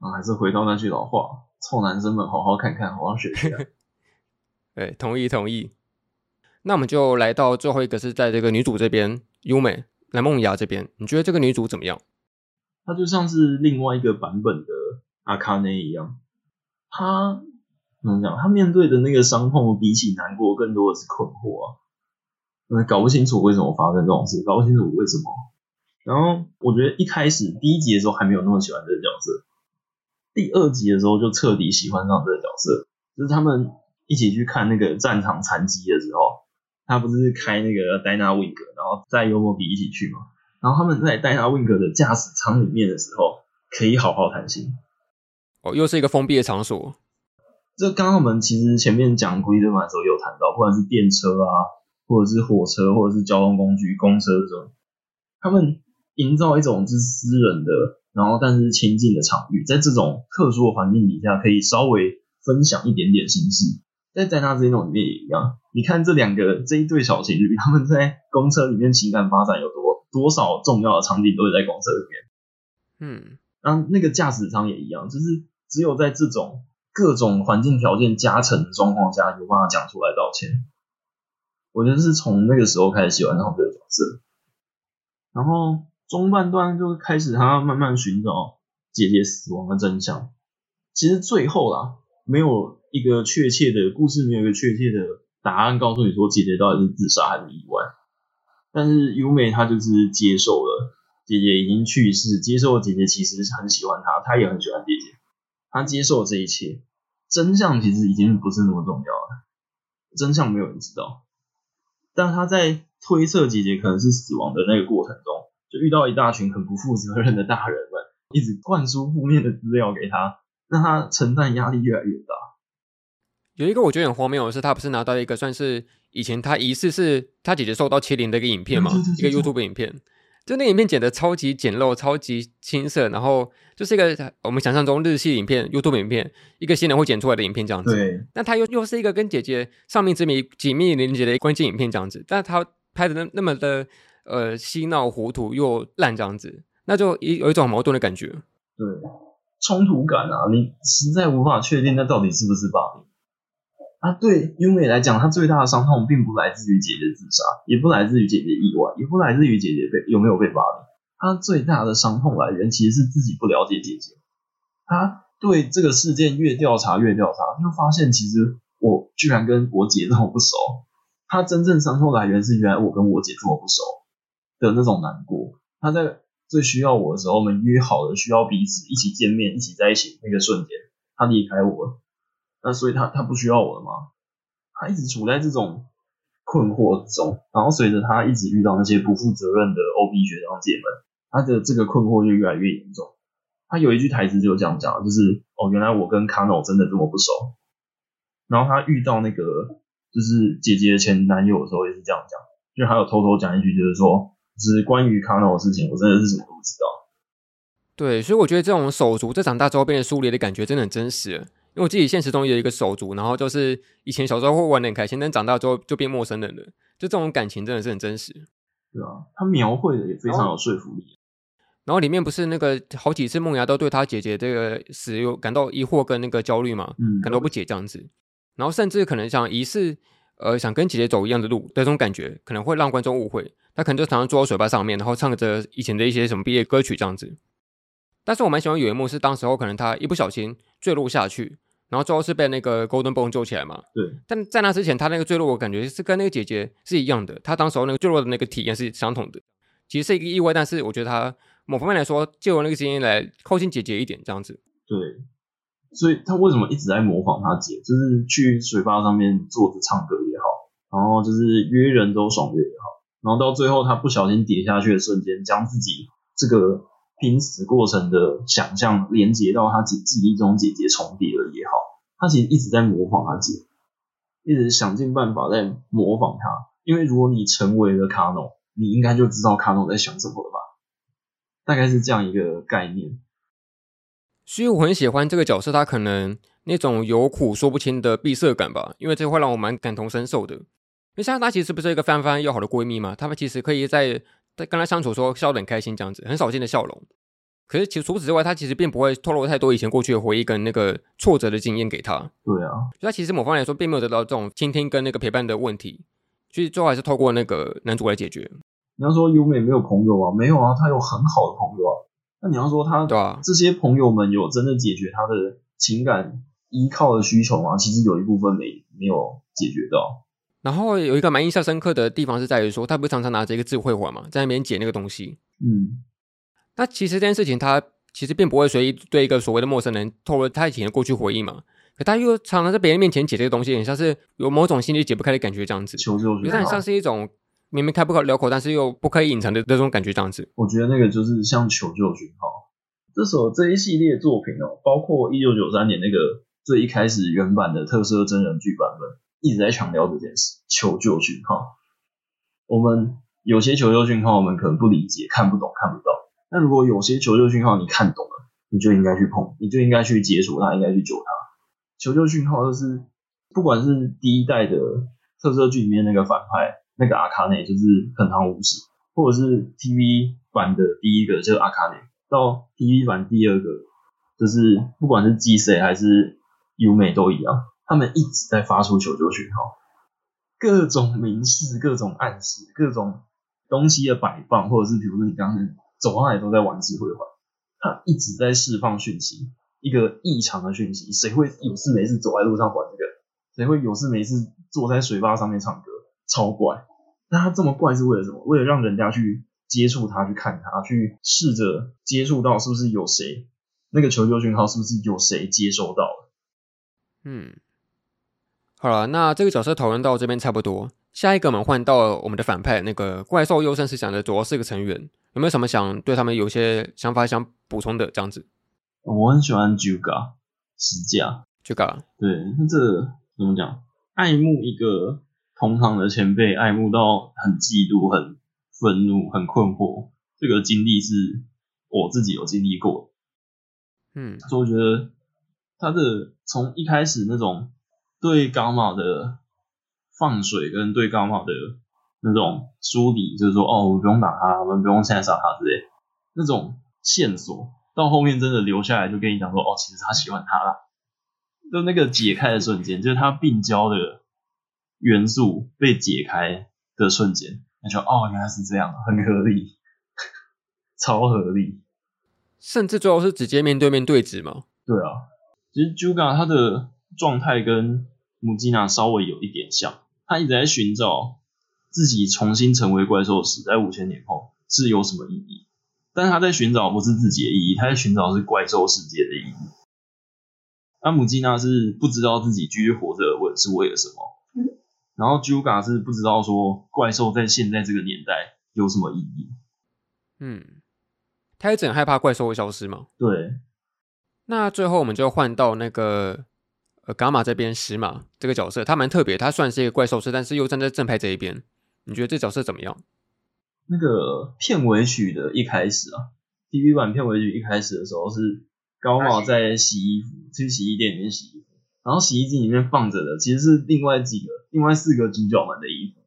啊，还是回到那句老话，臭男生们好好看看，好好学学。[LAUGHS] 对，同意同意。那我们就来到最后一个，是在这个女主这边，优美蓝梦雅这边，你觉得这个女主怎么样？她就像是另外一个版本的阿卡内一样，她怎么讲？她面对的那个伤痛，比起难过，更多的是困惑啊。嗯，搞不清楚为什么发生这种事，搞不清楚为什么。然后我觉得一开始第一集的时候还没有那么喜欢这个角色，第二集的时候就彻底喜欢上这个角色，就是他们一起去看那个战场残机的时候。他不是开那个 Dynawing，然后带幽默比一起去嘛？然后他们在 Dynawing 的驾驶舱里面的时候，可以好好谈心。哦，又是一个封闭的场所。这刚刚我们其实前面讲 Gridman 的时候有谈到，不管是电车啊，或者是火车，或者是交通工具、公车这种，他们营造一种是私人的，然后但是亲近的场域，在这种特殊的环境底下，可以稍微分享一点点心事。在在那这一种里面也一样，你看这两个这一对小情侣，他们在公车里面情感发展有多多少重要的场景都是在公车里面。嗯，然后那个驾驶舱也一样，就是只有在这种各种环境条件加成的状况下，有办法讲出来道歉。我觉得是从那个时候开始喜欢上这个角色，然后中半段就开始他慢慢寻找姐姐死亡的真相。其实最后啦，没有。一个确切的故事，没有一个确切的答案告诉你说姐姐到底是自杀还是意外。但是优美她就是接受了姐姐已经去世，接受了姐姐其实是很喜欢她，她也很喜欢姐姐，她接受这一切。真相其实已经不是那么重要了，真相没有人知道。但她在推测姐姐可能是死亡的那个过程中，就遇到一大群很不负责任的大人们，一直灌输负面的资料给他，让他承担压力越来越大。有一个我觉得很荒谬的是，他不是拿到一个算是以前他疑似是他姐姐受到欺凌的一个影片嘛，一个 YouTube 影片。就那个影片剪的超级简陋，超级青涩，然后就是一个我们想象中日系影片、YouTube 影片，一个新人会剪出来的影片这样子。对。但他又又是一个跟姐姐上面之谜紧密连接的关键影片这样子，但他拍的那那么的呃嬉闹糊涂又烂这样子，那就一有一种矛盾的感觉。对，冲突感啊，你实在无法确定那到底是不是霸凌。啊，对优美来讲，她最大的伤痛并不来自于姐姐自杀，也不来自于姐姐意外，也不来自于姐姐被有没有被霸凌。她最大的伤痛来源其实是自己不了解姐姐。她对这个事件越调查越调查，就发现其实我居然跟我姐这么不熟。她真正伤痛来源是原来我跟我姐这么不熟的那种难过。她在最需要我的时候，我们约好了需要彼此一起见面，一起在一起那个瞬间，她离开我了。那所以他他不需要我了吗？他一直处在这种困惑中，然后随着他一直遇到那些不负责任的 OB 学长姐们，他的这个困惑就越来越严重。他有一句台词就这样讲，就是哦，原来我跟 Kano 真的这么不熟。然后他遇到那个就是姐姐的前男友的时候也是这样讲，就还有偷偷讲一句，就是说，就是关于 Kano 的事情，我真的是什么都不知道。对，所以我觉得这种手足在长大之后变得疏离的感觉真的很真实。因为我自己现实中有一个手足，然后就是以前小时候会玩得很开心，但长大之后就变陌生人了。就这种感情真的是很真实。对啊，他描绘的也非常有说服力。然后里面不是那个好几次梦芽都对他姐姐这个死有感到疑惑跟那个焦虑嘛，嗯，感到不解这样子。然后甚至可能想疑似呃想跟姐姐走一样的路的这种感觉，可能会让观众误会。他可能就常常坐在水坝上面，然后唱着以前的一些什么毕业歌曲这样子。但是我蛮喜欢有一幕是当时候可能他一不小心坠落下去，然后最后是被那个 Golden Bone 救起来嘛。对。但在那之前，他那个坠落我感觉是跟那个姐姐是一样的，他当时候那个坠落的那个体验是相同的。其实是一个意外，但是我觉得他某方面来说，借由那个经验来靠近姐姐一点这样子。对。所以他为什么一直在模仿他姐？就是去水坝上面坐着唱歌也好，然后就是约人都爽约也好，然后到最后他不小心跌下去的瞬间，将自己这个。濒死过程的想象连接到他记记忆中姐姐重叠了也好，他其实一直在模仿他姐，一直想尽办法在模仿他。因为如果你成为了卡农，你应该就知道卡农在想什么了吧？大概是这样一个概念。所以我很喜欢这个角色，他可能那种有苦说不清的闭塞感吧，因为这会让我蛮感同身受的。因为像他其实不是一个非常非常要好的闺蜜嘛，他们其实可以在。跟他相处说笑得很开心这样子，很少见的笑容。可是其实除此之外，他其实并不会透露太多以前过去的回忆跟那个挫折的经验给他。对啊，就他其实某方面来说并没有得到这种倾听跟那个陪伴的问题，所以最后还是透过那个男主来解决。你要说优美没有朋友啊？没有啊，他有很好的朋友啊。那你要说他对啊，这些朋友们有真的解决他的情感依靠的需求吗？其实有一部分没没有解决到。然后有一个蛮印象深刻的地方是在于说，他不是常常拿着一个智慧环嘛，在那边解那个东西。嗯，那其实这件事情，他其实并不会随意对一个所谓的陌生人透露他以前的过去回忆嘛。可他又常常在别人面前解这个东西，很像是有某种心里解不开的感觉这样子。求救讯号，很像是一种明明开不了口，但是又不可以隐藏的那种感觉这样子。我觉得那个就是像求救讯号。这首这一系列作品哦，包括一九九三年那个最一开始原版的特色真人剧版本。一直在强调这件事，求救讯号。我们有些求救讯号，我们可能不理解、看不懂、看不到。那如果有些求救讯号你看懂了，你就应该去碰，你就应该去解锁它，应该去救它。求救讯号就是，不管是第一代的特色剧里面那个反派那个阿卡内，就是横堂武士，或者是 TV 版的第一个就是阿卡内，到 TV 版第二个，就是不管是 G.C 还是优美都一样。他们一直在发出求救讯号，各种明示、各种暗示、各种东西的摆放，或者是比如说你刚刚走上来都在玩智慧环，他一直在释放讯息，一个异常的讯息。谁会有事没事走在路上玩这个？谁会有事没事坐在水坝上面唱歌？超怪！那他这么怪是为了什么？为了让人家去接触他，去看他，去试着接触到是不是有谁那个求救讯号，是不是有谁接收到了？嗯。好了，那这个角色讨论到这边差不多。下一个我们换到我们的反派那个怪兽优生思想的主要四个成员。有没有什么想对他们有些想法想补充的这样子？我很喜欢 Juga 石架 Juga 对，那这怎么讲？爱慕一个同行的前辈，爱慕到很嫉妒、很愤怒、很困惑，这个经历是我自己有经历过的。嗯，所以我觉得他的从一开始那种对伽马的放水，跟对伽马的那种梳理，就是说哦，我们不用打他，我们不用现在杀他之类，那种线索，到后面真的留下来，就跟你讲说哦，其实他喜欢他啦。就那个解开的瞬间，就是他病娇的元素被解开的瞬间，那就哦，原来是这样，很合理，[LAUGHS] 超合理。甚至最后是直接面对面对质吗？对啊，其实 Juga 他的状态跟姆吉娜稍微有一点像，他一直在寻找自己重新成为怪兽时，在五千年后是有什么意义，但是他在寻找不是自己的意义，他在寻找是怪兽世界的意义。阿姆吉娜是不知道自己继续活着为是为了什么，嗯，然后 Juga 是不知道说怪兽在现在这个年代有什么意义。嗯，他一直很害怕怪兽会消失吗？对。那最后我们就换到那个伽马这边，石马这个角色，他蛮特别，他算是一个怪兽师，但是又站在正派这一边。你觉得这角色怎么样？那个片尾曲的一开始啊，TV 版片尾曲一开始的时候是。高茂在洗衣服，去洗衣店里面洗衣服，然后洗衣机里面放着的其实是另外几个、另外四个主角们的衣服。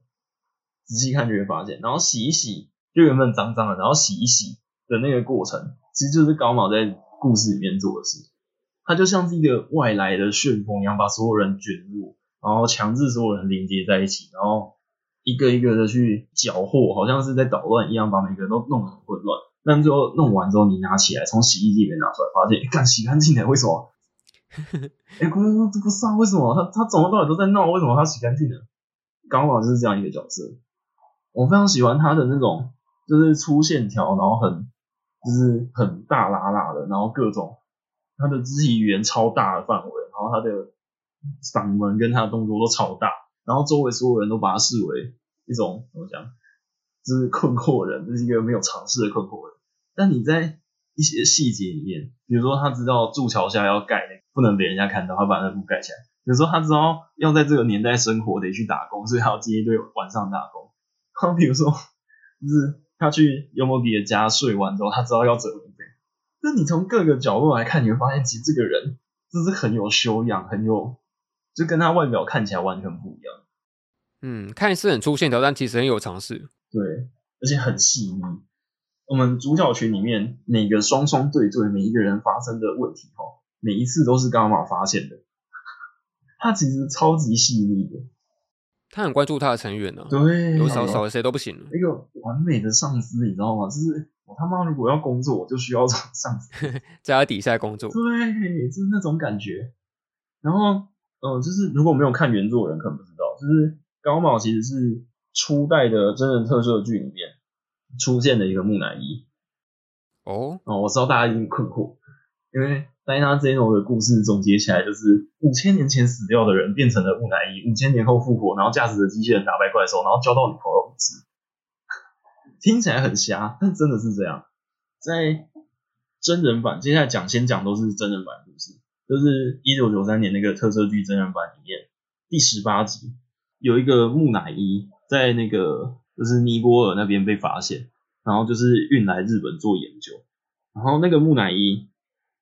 仔细看就会发现，然后洗一洗就原本脏脏的，然后洗一洗的那个过程，其实就是高茂在故事里面做的事。他就像是一个外来的旋风一样，把所有人卷入，然后强制所有人连接在一起，然后一个一个的去搅和，好像是在捣乱一样，把每个人都弄得很混乱。但最后弄完之后，你拿起来从洗衣机里面拿出来，发现，干洗干净了，为什么？哎、欸，公公这不是啊？为什么？他他从头到尾都在闹，为什么他洗干净了？刚好就是这样一个角色，我非常喜欢他的那种，就是粗线条，然后很就是很大拉拉的，然后各种他的肢体语言超大的范围，然后他的嗓门跟他的动作都超大，然后周围所有人都把他视为一种怎么讲？就是困惑人，这是一个没有尝试的困惑人。但你在一些细节里面，比如说他知道筑桥下要盖，不能被人家看到，他把那布盖起来。比如说他知道要在这个年代生活，得去打工，所以他要接一堆晚上打工。然后比如说，就是他去尤摩比的家睡完之后，他知道要折棉被。那你从各个角度来看，你会发现其实这个人就是很有修养，很有，就跟他外表看起来完全不一样。嗯，看似很粗线条，但其实很有尝试。对，而且很细腻。我们主角群里面每个双双对对，每一个人发生的问题哈，每一次都是伽马发现的。他其实超级细腻的，他很关注他的成员呢、啊。对，有少少的谁都不行。一个完美的上司，你知道吗？就是我他妈如果要工作，我就需要这种上司在他底下工作。对，就是那种感觉。然后，呃，就是如果没有看原作的人，可能不知道，就是伽马其实是。初代的真人特摄剧里面出现的一个木乃伊哦哦，我知道大家一定困惑，因为戴娜 Zeno 的故事总结起来就是五千年前死掉的人变成了木乃伊，五千年后复活，然后驾驶着机器人打败怪兽，然后交到女朋友。听起来很瞎，但真的是这样。在真人版，接下来讲先讲都是真人版故事，就是一九九三年那个特摄剧真人版里面第十八集有一个木乃伊。在那个就是尼泊尔那边被发现，然后就是运来日本做研究，然后那个木乃伊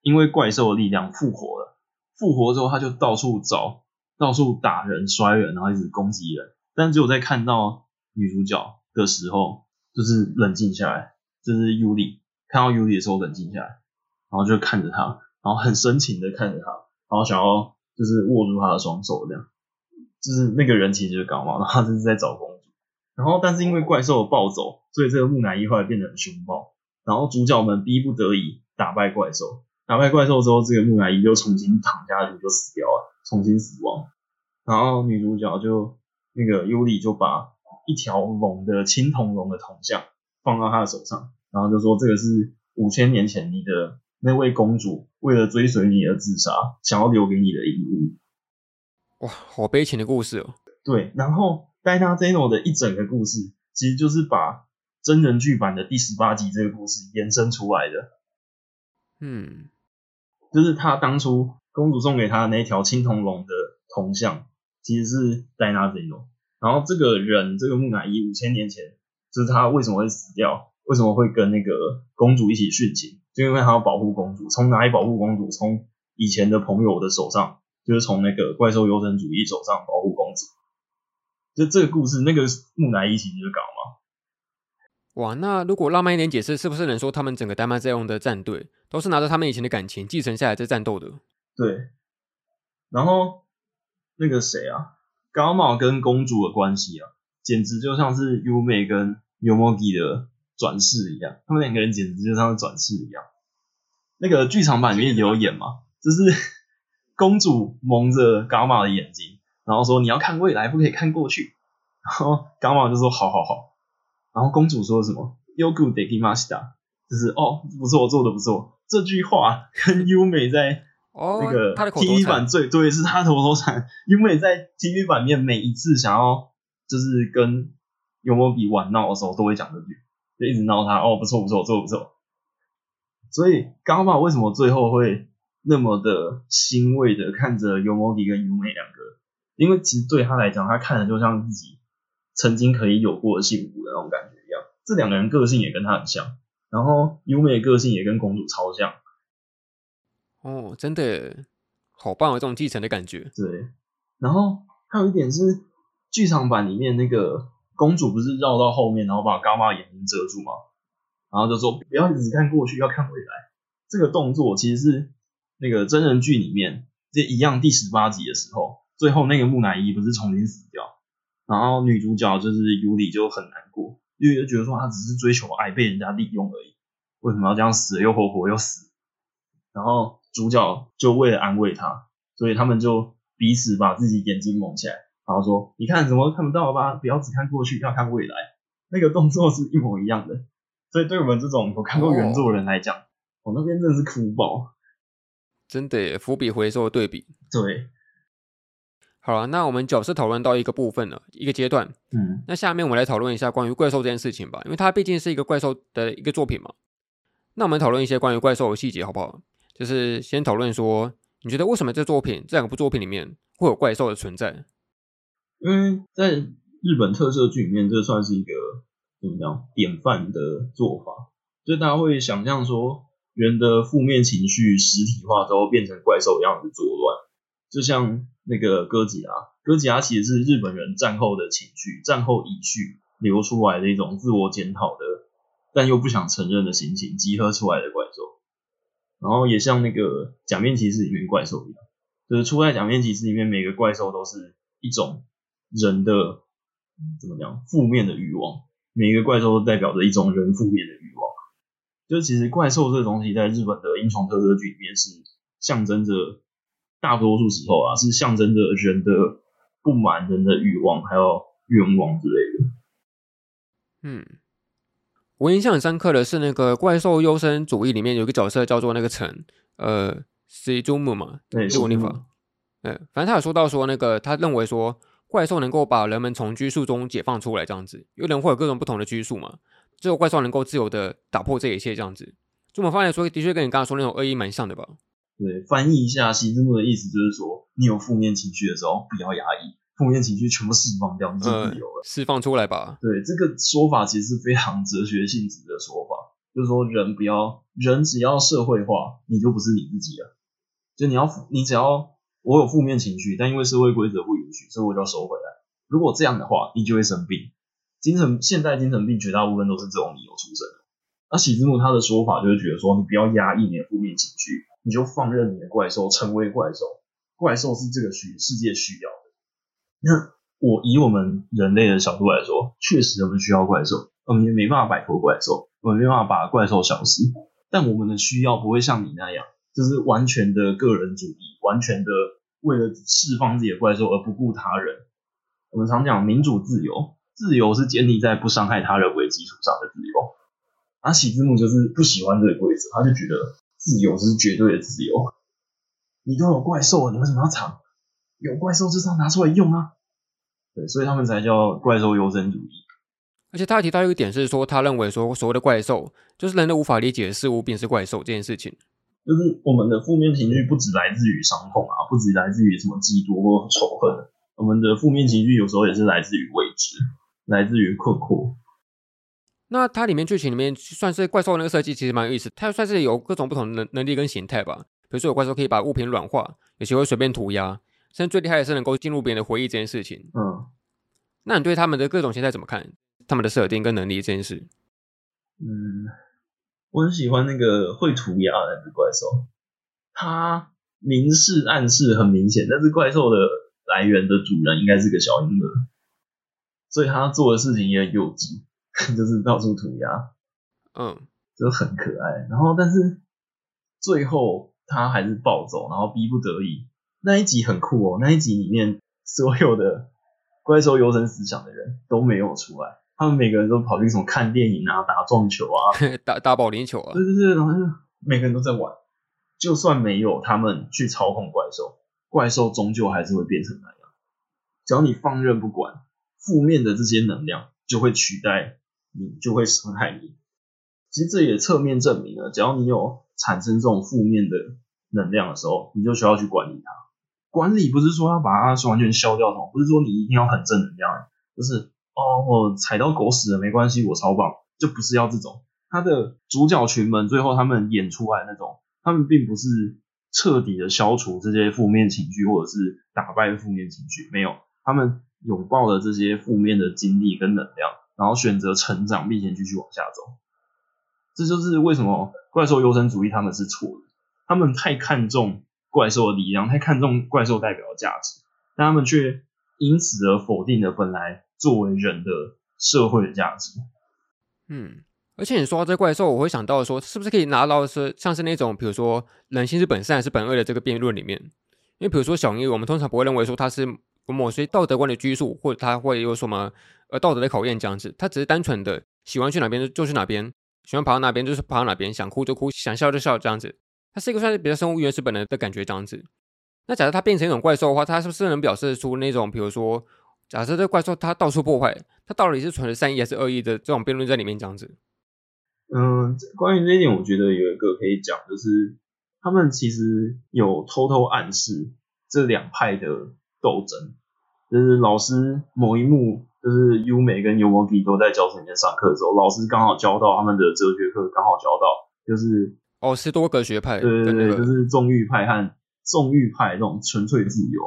因为怪兽的力量复活了，复活之后他就到处找，到处打人、摔人，然后一直攻击人，但只有在看到女主角的时候，就是冷静下来，就是尤里看到尤里的时候冷静下来，然后就看着他，然后很深情的看着他，然后想要就是握住他的双手这样，就是那个人其实就是伽马，然后他就是在找工。然后，但是因为怪兽暴走，所以这个木乃伊后来变得很凶暴。然后主角们逼不得已打败怪兽，打败怪兽之后，这个木乃伊就重新躺下去，就死掉了，重新死亡。然后女主角就那个尤里就把一条龙的青铜龙的铜像放到他的手上，然后就说这个是五千年前你的那位公主为了追随你而自杀，想要留给你的遗物。哇，好悲情的故事哦。对，然后。戴娜 Zeno 的一整个故事，其实就是把真人剧版的第十八集这个故事延伸出来的。嗯，就是他当初公主送给他的那条青铜龙的铜像，其实是戴娜这种。然后这个人，这个木乃伊五千年前，就是他为什么会死掉？为什么会跟那个公主一起殉情？就因为他要保护公主。从哪里保护公主？从以前的朋友的手上，就是从那个怪兽优生主义手上保护公主。就这个故事，那个木乃伊其实就搞嘛。哇，那如果浪漫一点解释，是不是能说他们整个丹麦在用的战队都是拿着他们以前的感情继承下来在战斗的？对。然后那个谁啊？高茂跟公主的关系啊，简直就像是优美跟尤摩吉的转世一样，他们两个人简直就像是转世一样。那个剧场版里面也有演嘛，就是[LAUGHS] 公主蒙着高茂的眼睛，然后说你要看未来，不可以看过去。然后高茂就说好好好。然后公主说什么よくできました，就是哦不错，做的不错。这句话跟优美在。 哦，那个 TV 版最对，是他的口头禅，因为在 TV 版面每一次想要就是跟尤莫比玩闹的时候，都会讲这句，就一直闹他哦，不错不错，做得不错。所以刚刚为什么最后会那么的欣慰的看着尤摩比跟优美两个？因为其实对他来讲，他看着就像自己曾经可以有过的幸福的那种感觉一样。这两个人个性也跟他很像，然后优美的个性也跟公主超像。哦，真的好棒，有这种继承的感觉。对，然后还有一点是，剧场版里面那个公主不是绕到后面，然后把伽马眼睛遮住吗？然后就说不要只看过去，要看未来。这个动作其实是那个真人剧里面这一样第十八集的时候，最后那个木乃伊不是重新死掉，然后女主角就是尤里就很难过，因为就觉得说她只是追求爱，被人家利用而已，为什么要这样死又活活又死？然后。主角就为了安慰他，所以他们就彼此把自己眼睛蒙起来，然后说：“你看什么都看不到吧？不要只看过去，要看未来。”那个动作是一模一样的。所以对我们这种有看过原作的人来讲，我、哦哦、那边真的是哭爆，真的伏笔回收的对比。对，好了，那我们角色讨论到一个部分了，一个阶段。嗯，那下面我们来讨论一下关于怪兽这件事情吧，因为它毕竟是一个怪兽的一个作品嘛。那我们讨论一些关于怪兽的细节，好不好？就是先讨论说，你觉得为什么这作品这两部作品里面会有怪兽的存在？因为在日本特摄剧里面，这算是一个怎么样典范的做法，就大家会想象说，人的负面情绪实体化之后变成怪兽一样的作乱，就像那个哥吉拉，哥吉拉其实是日本人战后的情绪、战后遗绪流出来的一种自我检讨的，但又不想承认的心情集合出来的怪兽。然后也像那个假面骑士里面怪兽一样，就是出在假面骑士里面，每个怪兽都是一种人的怎么讲负面的欲望，每个怪兽都代表着一种人负面的欲望。就其实怪兽这东西在日本的英雄特摄剧里面是象征着，大多数时候啊是象征着人的不满、人的欲望还有愿望之类的。嗯。我印象很深刻的是那个怪兽优生主义里面有一个角色叫做那个城，呃，西珠木嘛，对，是我念法，嗯，反正他有说到说那个他认为说怪兽能够把人们从拘束中解放出来这样子，因为人会有各种不同的拘束嘛，只有怪兽能够自由的打破这一切这样子。就我们发现说，的确跟你刚刚说那种恶意蛮像的吧？对，翻译一下西珠木的意思就是说，你有负面情绪的时候不要压抑。负面情绪全部释放掉，你就自由了。释、呃、放出来吧。对，这个说法其实是非常哲学性质的说法，就是说人不要，人只要社会化，你就不是你自己了。就你要，你只要我有负面情绪，但因为社会规则不允许，所以我就要收回来。如果这样的话，你就会生病。精神现代精神病绝大部分都是这种理由出生的。那喜之木他的说法就是觉得说，你不要压抑你的负面情绪，你就放任你的怪兽成为怪兽。怪兽是这个需世界需要的。那我以我们人类的角度来说，确实我们需要怪兽，我们也没办法摆脱怪兽，我们没办法把怪兽消失。但我们的需要不会像你那样，就是完全的个人主义，完全的为了释放自己的怪兽而不顾他人。我们常讲民主自由，自由是建立在不伤害他人为基础上的自由。阿喜之木就是不喜欢这个规则，他就觉得自由是绝对的自由。你都有怪兽了，你为什么要藏？有怪兽就是要拿出来用啊，对，所以他们才叫怪兽优生主义。而且他提到一个点是说，他认为说所谓的怪兽就是人类无法理解的事物，便是怪兽这件事情。就是我们的负面情绪不只来自于伤痛啊，不只来自于什么嫉妒或仇恨，我们的负面情绪有时候也是来自于未知，来自于困惑。那它里面剧情里面算是怪兽那个设计，其实蛮有意思。它算是有各种不同的能能力跟形态吧。比如说有怪兽可以把物品软化，有些会随便涂鸦，甚至最厉害的是能够进入别人的回忆这件事情。嗯，那你对他们的各种形态怎么看？他们的设定跟能力这件事？嗯，我很喜欢那个会涂鸦的那只怪兽，它明示暗示很明显，那只怪兽的来源的主人应该是个小婴儿，所以他做的事情也很幼稚。[LAUGHS] 就是到处涂鸦，嗯，就很可爱。然后，但是最后他还是暴走，然后逼不得已。那一集很酷哦，那一集里面所有的 [LAUGHS] 怪兽优生思想的人都没有出来，他们每个人都跑去什么看电影啊、打撞球啊、[LAUGHS] 打打保龄球啊，对对对，然后就每个人都在玩。就算没有他们去操控怪兽，怪兽终究还是会变成那样。只要你放任不管，负面的这些能量就会取代。你就会伤害你。其实这也侧面证明了，只要你有产生这种负面的能量的时候，你就需要去管理它。管理不是说要把它完全消掉，不是说你一定要很正能量，就是哦，我踩到狗屎了没关系，我超棒，就不是要这种。他的主角群们最后他们演出来那种，他们并不是彻底的消除这些负面情绪，或者是打败负面情绪，没有，他们拥抱了这些负面的经历跟能量。然后选择成长，并且继续往下走，这就是为什么怪兽优生主义他们是错的。他们太看重怪兽的力量，太看重怪兽代表的价值，但他们却因此而否定了本来作为人的社会的价值。嗯，而且你说到这怪兽，我会想到说，是不是可以拿到是像是那种，比如说人性是本善还是本恶的这个辩论里面？因为比如说小英，我们通常不会认为说他是某些道德观的拘束，或者他会有什么。呃道德的考验这样子，他只是单纯的喜欢去哪边就去哪边，喜欢跑到哪边就是跑到哪边，想哭就哭，想笑就笑这样子。它是一个算是比较生物原始本能的感觉这样子。那假设它变成一种怪兽的话，它是不是能表示出那种，比如说，假设这怪兽它到处破坏，它到底是存着善意还是恶意的这种辩论在里面这样子？嗯，关于这一点，我觉得有一个可以讲，就是他们其实有偷偷暗示这两派的斗争，就是老师某一幕。就是优美跟尤摩提都在教室里面上课的时候，老师刚好教到他们的哲学课，刚好教到就是哦，是多个学派，对对对，就是纵欲派和纵欲派这种纯粹自由，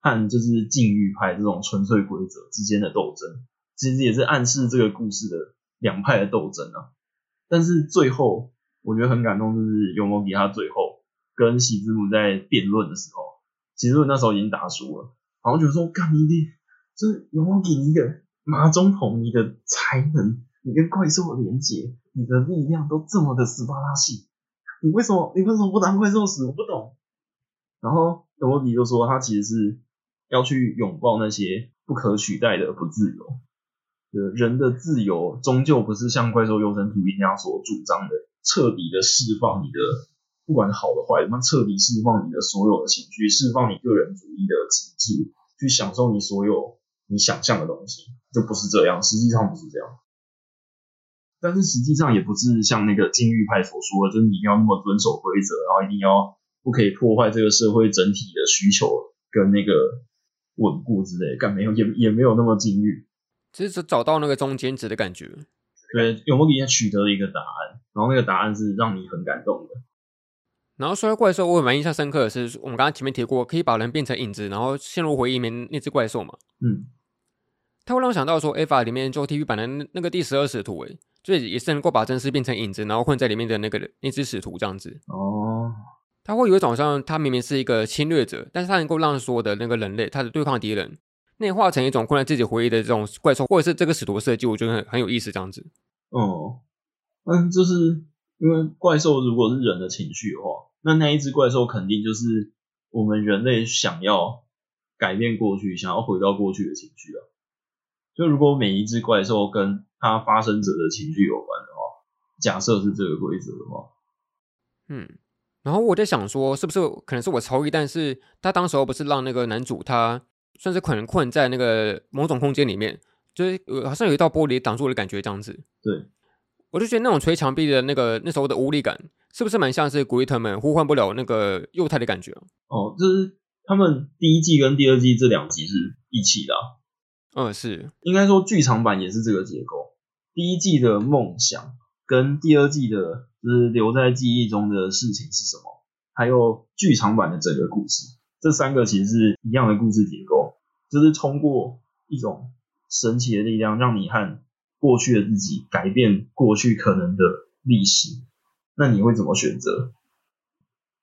和就是禁欲派这种纯粹规则之间的斗争，其实也是暗示这个故事的两派的斗争啊。但是最后我觉得很感动，就是尤摩比他最后跟喜之母在辩论的时候，喜之母那时候已经打输了，然后就说干你爹。就是尤摩比你一个马中统，你的才能，你跟怪兽的连接，你的力量都这么的斯巴拉系，你为什么你为什么不当怪兽死？我不懂。然后有莫迪就说，他其实是要去拥抱那些不可取代的不自由。人的自由终究不是像怪兽优生主义那样所主张的，彻底的释放你的不管好的坏的，那彻底释放你的所有的情绪，释放你个人主义的极致，去享受你所有。你想象的东西就不是这样，实际上不是这样。但是实际上也不是像那个禁欲派所说的，就是你一定要那么遵守规则，然后一定要不可以破坏这个社会整体的需求跟那个稳固之类的，干没有也也没有那么禁欲，只是找到那个中间值的感觉。对，有没有给他取得了一个答案？然后那个答案是让你很感动的。然后说到怪兽，我也蛮印象深刻的是，我们刚刚前面提过，可以把人变成影子，然后陷入回忆里面那只怪兽嘛。嗯。他会让我想到说 Ava 里面做 TV 版的那个第十二使徒，诶，所以也是能够把真实变成影子，然后混在里面的那个那只使徒这样子。哦。他会有一种像他明明是一个侵略者，但是他能够让所有的那个人类，他的对抗敌人，内化成一种困在自己回忆的这种怪兽，或者是这个使徒设计，我觉得很很有意思这样子。哦。嗯，就是因为怪兽如果是人的情绪的话。那那一只怪兽肯定就是我们人类想要改变过去、想要回到过去的情绪啊。就如果每一只怪兽跟它发生者的情绪有关的话，假设是这个规则的话，嗯，然后我在想说，是不是可能是我超忆？但是他当时候不是让那个男主他算是可能困在那个某种空间里面，就是好像有一道玻璃挡住的感觉这样子。对，我就觉得那种捶墙壁的那个那时候的无力感，是不是蛮像是古力特们呼唤不了那个幼态的感觉？哦，就是他们第一季跟第二季这两集是一起的。嗯，是，应该说剧场版也是这个结构。第一季的梦想跟第二季的，就是留在记忆中的事情是什么？还有剧场版的整个故事，这三个其实是一样的故事结构，就是通过一种神奇的力量，让你和过去的自己改变过去可能的历史。那你会怎么选择？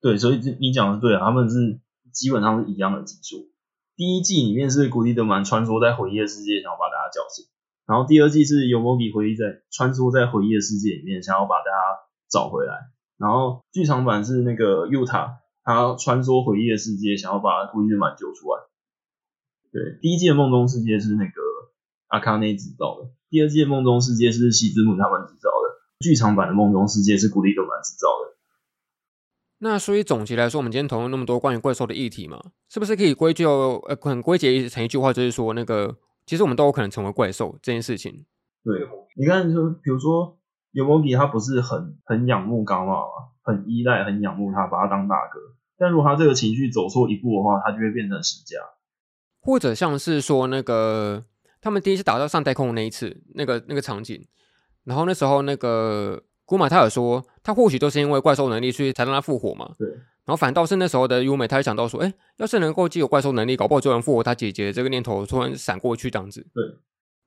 对，所以你讲的对啊，他们是基本上是一样的技术。第一季里面是古力德曼穿梭在回忆的世界，想要把大家叫醒，然后第二季是尤摩比回忆在穿梭在回忆的世界里面，想要把大家找回来。然后剧场版是那个 Yuta，他穿梭回忆的世界，想要把古力德曼救出来。对，第一季的梦中世界是那个阿卡内制造的，第二季的梦中世界是西之木他们制造的，剧场版的梦中世界是古力德曼制造的。那所以总结来说，我们今天讨论那么多关于怪兽的议题嘛，是不是可以归咎呃，可能归结成一句话，就是说那个其实我们都有可能成为怪兽这件事情。对，你看说，比如说。尤摩比他不是很很仰慕高马吗？很依赖、很仰慕他，把他当大哥。但如果他这个情绪走错一步的话，他就会变成十家。或者像是说那个他们第一次打到上太空的那一次，那个那个场景，然后那时候那个古马他有说，他或许都是因为怪兽能力，所以才让他复活嘛。对。然后反倒是那时候的优美，他就想到说，哎，要是能够既有怪兽能力，搞不好就能复活他姐姐。这个念头突然闪过去，这样子。对。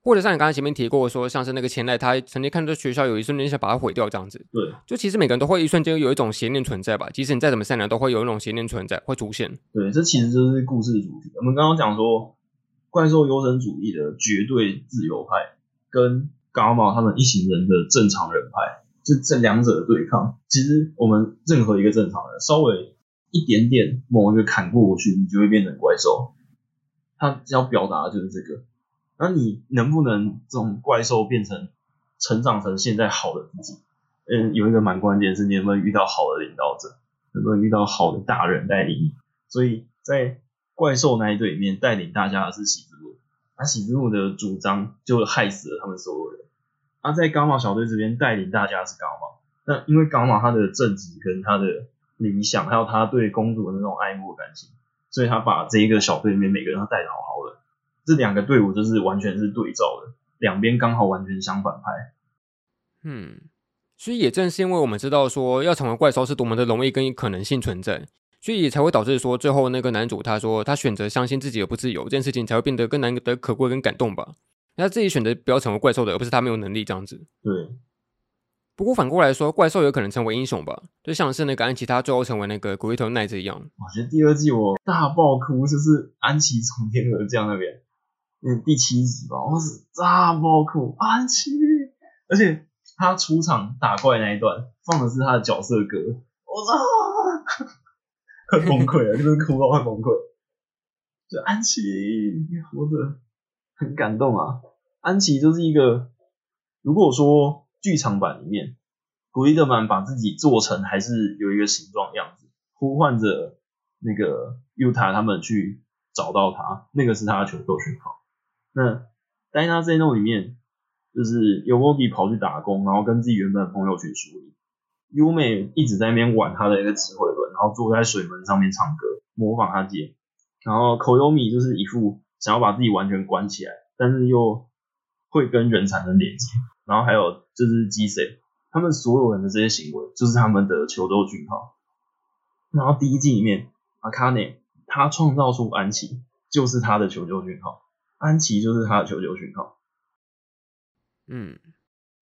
或者像你刚才前面提过说，像是那个前代，他曾经看到学校有一瞬间想把它毁掉这样子。对，就其实每个人都会一瞬间有一种邪念存在吧，即使你再怎么善良，都会有一种邪念存在会出现。对，这其实就是故事的主题。我们刚刚讲说，怪兽优生主义的绝对自由派跟伽马他们一行人的正常人派，就这两者的对抗。其实我们任何一个正常人，稍微一点点某一个砍过去，你就会变成怪兽。他要表达的就是这个。那你能不能这种怪兽变成成长成现在好的自己？嗯，有一个蛮关键是，你能不能遇到好的领导者，能不能遇到好的大人带领你？所以在怪兽那一队里面，带领大家的是喜之木，那喜之木的主张就害死了他们所有人。那在伽马小队这边带领大家是伽马，那因为伽马他的正直跟他的理想，还有他对公主的那种爱慕感情，所以他把这一个小队里面每个人都带的好好的。这两个队伍就是完全是对照的，两边刚好完全相反派。嗯，所以也正是因为我们知道说要成为怪兽是多么的容易跟可能性存在，所以才会导致说最后那个男主他说他选择相信自己而不自由这件事情才会变得更难得可贵跟感动吧。他自己选择不要成为怪兽的，而不是他没有能力这样子。对。不过反过来说，怪兽有可能成为英雄吧？就像是那个安琪，他最后成为那个古力特奈子一样。我觉得第二季我大爆哭，就是安琪从天而降那边。嗯，第七集吧，我是大爆哭，安琪，而且他出场打怪那一段放的是他的角色歌，我操，快崩溃了，就是哭到快崩溃。就安琪，你活着很感动啊。安琪就是一个，如果说剧场版里面古力德曼把自己做成还是有一个形状样子，呼唤着那个 Yuta 他们去找到他，那个是他的求救讯号。那戴娜 Zeno 里面，就是尤摩比跑去打工，然后跟自己原本的朋友去梳理。优美一直在那边玩他的一个指挥轮，然后坐在水门上面唱歌，模仿他姐。然后口优米就是一副想要把自己完全关起来，但是又会跟人产生连接。然后还有就是基 C，他们所有人的这些行为，就是他们的求救讯号。然后第一季里面，阿卡内他创造出安琪，就是他的求救讯号。安琪就是他的求救讯号。嗯，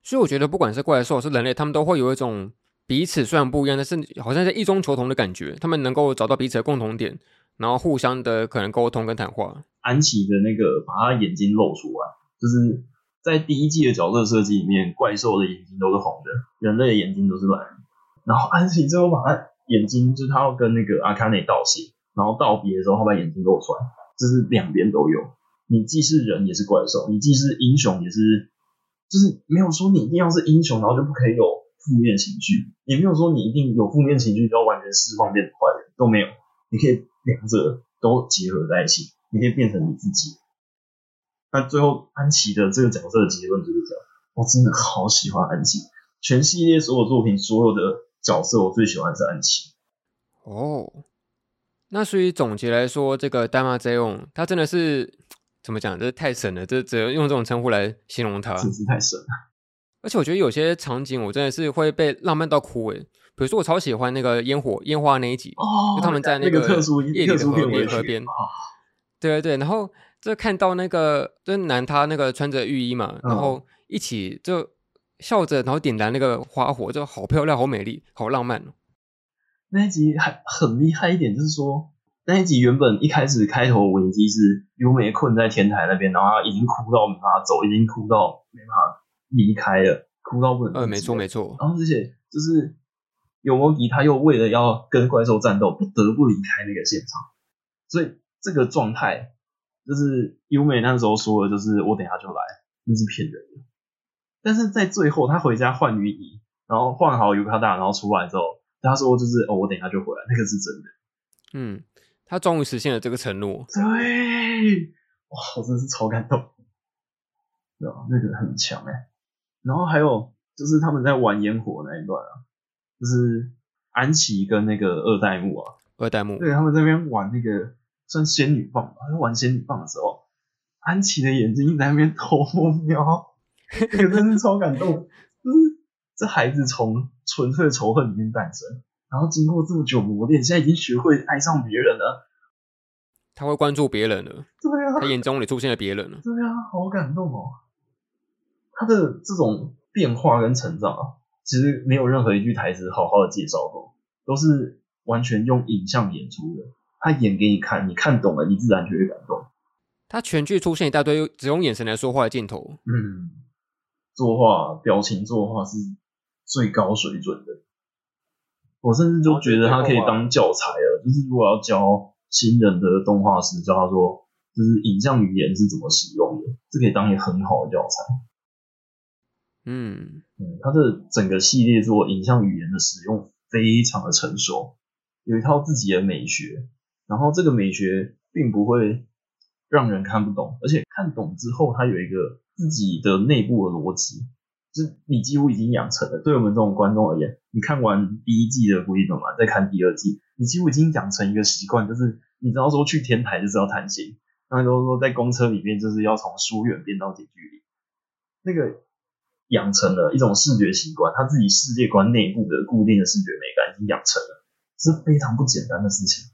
所以我觉得不管是怪兽还是人类，他们都会有一种彼此虽然不一样，但是好像在异中求同的感觉。他们能够找到彼此的共同点，然后互相的可能沟通跟谈话。安琪的那个把他眼睛露出来，就是在第一季的角色设计里面，怪兽的眼睛都是红的，人类的眼睛都是蓝的。然后安琪最后把他眼睛，就是他要跟那个阿卡内道谢，然后道别的时候，他把眼睛露出来，就是两边都有。你既是人也是怪兽，你既是英雄也是，就是没有说你一定要是英雄，然后就不可以有负面情绪，也没有说你一定有负面情绪就要完全释放变成坏人，都没有，你可以两者都结合在一起，你可以变成你自己。那最后安琪的这个角色的结论就是这样。我真的好喜欢安琪，全系列所有作品所有的角色，我最喜欢的是安琪。哦，那所以总结来说，这个 Danmazeon 它真的是怎么讲？这太神了，这只能用这种称呼来形容它，真是太神了。而且我觉得有些场景我真的是会被浪漫到哭诶。比如说，我超喜欢那个烟火烟花那一集，哦，就他们在那个特殊夜里的河边河边，哦，对对对，然后就看到那个就男他那个穿着浴衣嘛，然后一起就笑着，然后点燃那个花火，就好漂亮，好美丽，好浪漫。那一集还很厉害一点，就是说那一集原本一开始开头危机是优美困在天台那边，然后他已经哭到没办法走，已经哭到没办法离开了，哭到不能。呃，没错没错。然后而且就是。有摩迪他又为了要跟怪兽战斗，不得不离开那个现场，所以这个状态就是优美那时候说的，就是我等下就来，那是骗人的。但是在最后他回家换雨衣，然后换好尤卡大，然后出来之后，他说就是哦，我等下就回来，那个是真的。嗯，他终于实现了这个承诺。对，哇，我真是超感动。对啊，那个很强哎。然后还有就是他们在玩烟火那一段啊。就是安琪跟那个二代目啊，二代目，对，他们在那边玩那个算仙女棒吧，玩仙女棒的时候，安琪的眼睛在那边偷瞄，那个真是超感动。就是这孩子从纯粹的仇恨里面诞生，然后经过这么久磨练，现在已经学会爱上别人了。他会关注别人了，对啊，他眼中里出现了别人了，对啊，好感动哦。他的这种变化跟成长啊。其实没有任何一句台词好好的介绍过，都是完全用影像演出的。他演给你看，你看懂了，你自然就会感动。他全剧出现一大堆只用眼神来说话的镜头，嗯，作画、表情作画是最高水准的。我甚至就觉得他可以当教材了，就是如果要教新人的动画师，教他说，就是影像语言是怎么使用的，这可以当一个很好的教材。嗯嗯，他的整个系列做影像语言的使用非常的成熟，有一套自己的美学，然后这个美学并不会让人看不懂，而且看懂之后，它有一个自己的内部的逻辑，就是你几乎已经养成了。对我们这种观众而言，你看完第一季的《古力特曼》再看第二季，你几乎已经养成一个习惯，就是你知道说去天台就是要谈心，那都说在公车里面就是要从疏远变到近距离，那个。养成了一种视觉习惯，他自己世界观内部的固定的视觉美感已经养成了，是非常不简单的事情。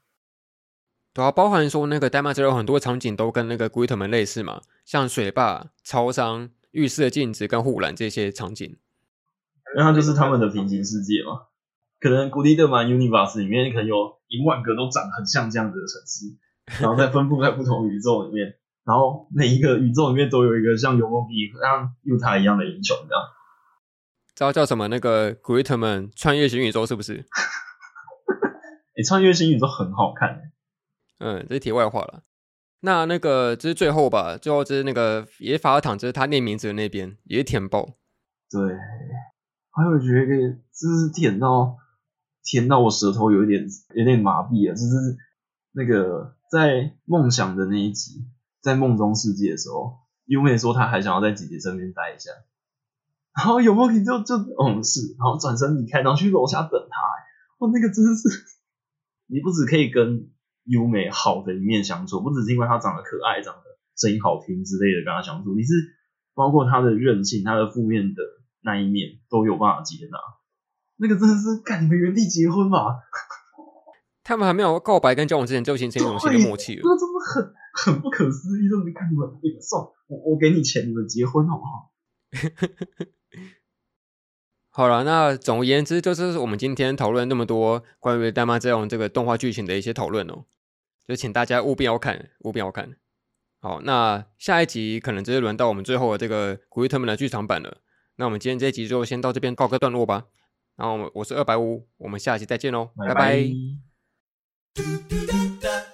对啊，包含说那个 Danmazer 有很多场景都跟那个 Gritman 类似嘛，像水坝、超商、浴室的镜子跟护栏这些场景，那它就是他们的平行世界嘛。可能 Gritman Universe 里面可能有一万个都长很像这样子的城市，然后再分布在不同宇宙里面。然后每一个宇宙里面都有一个像尤梦比像犹他一样的英雄，这样。知道叫什么？那个 Gritman 穿越新宇宙是不是？你、[LAUGHS] 欸、穿越新宇宙很好看。嗯，这是题外话了。那那个这是最后吧？最后就是那个也是法尔坦，就是他念名字的那边也是舔爆。对，还有觉得就是舔到舔到我舌头有一点有点麻痹了，就是那个在梦想的那一集。在梦中世界的时候，优美说他还想要在姐姐身边待一下，然后有梦就就嗯是，然后转身离开，然后去楼下等他。哇，那个真的是，[LAUGHS] 你不只可以跟优美好的一面相处，不只是因为他长得可爱、长得声音好听之类的跟他相处，你是包括他的任性、他的负面的那一面都有办法接纳。那个真的是，干你们原地结婚吧？他们还没有告白跟交往之前就形成一种新的默契了，那真的很很不可思议。就你看你们那个算我我给你钱，你们结婚好不好？[LAUGHS] 好了，那总而言之，就是我们今天讨论那么多关于 Danmazeon 这个动画剧情的一些讨论哦，就请大家务必要看，务必要看。好，那下一集可能就是轮到我们最后的这个 Gritman 的剧场版了。那我们今天这一集就先到这边告个段落吧。然后我是二百五，我们下期再见喽，拜拜。拜拜。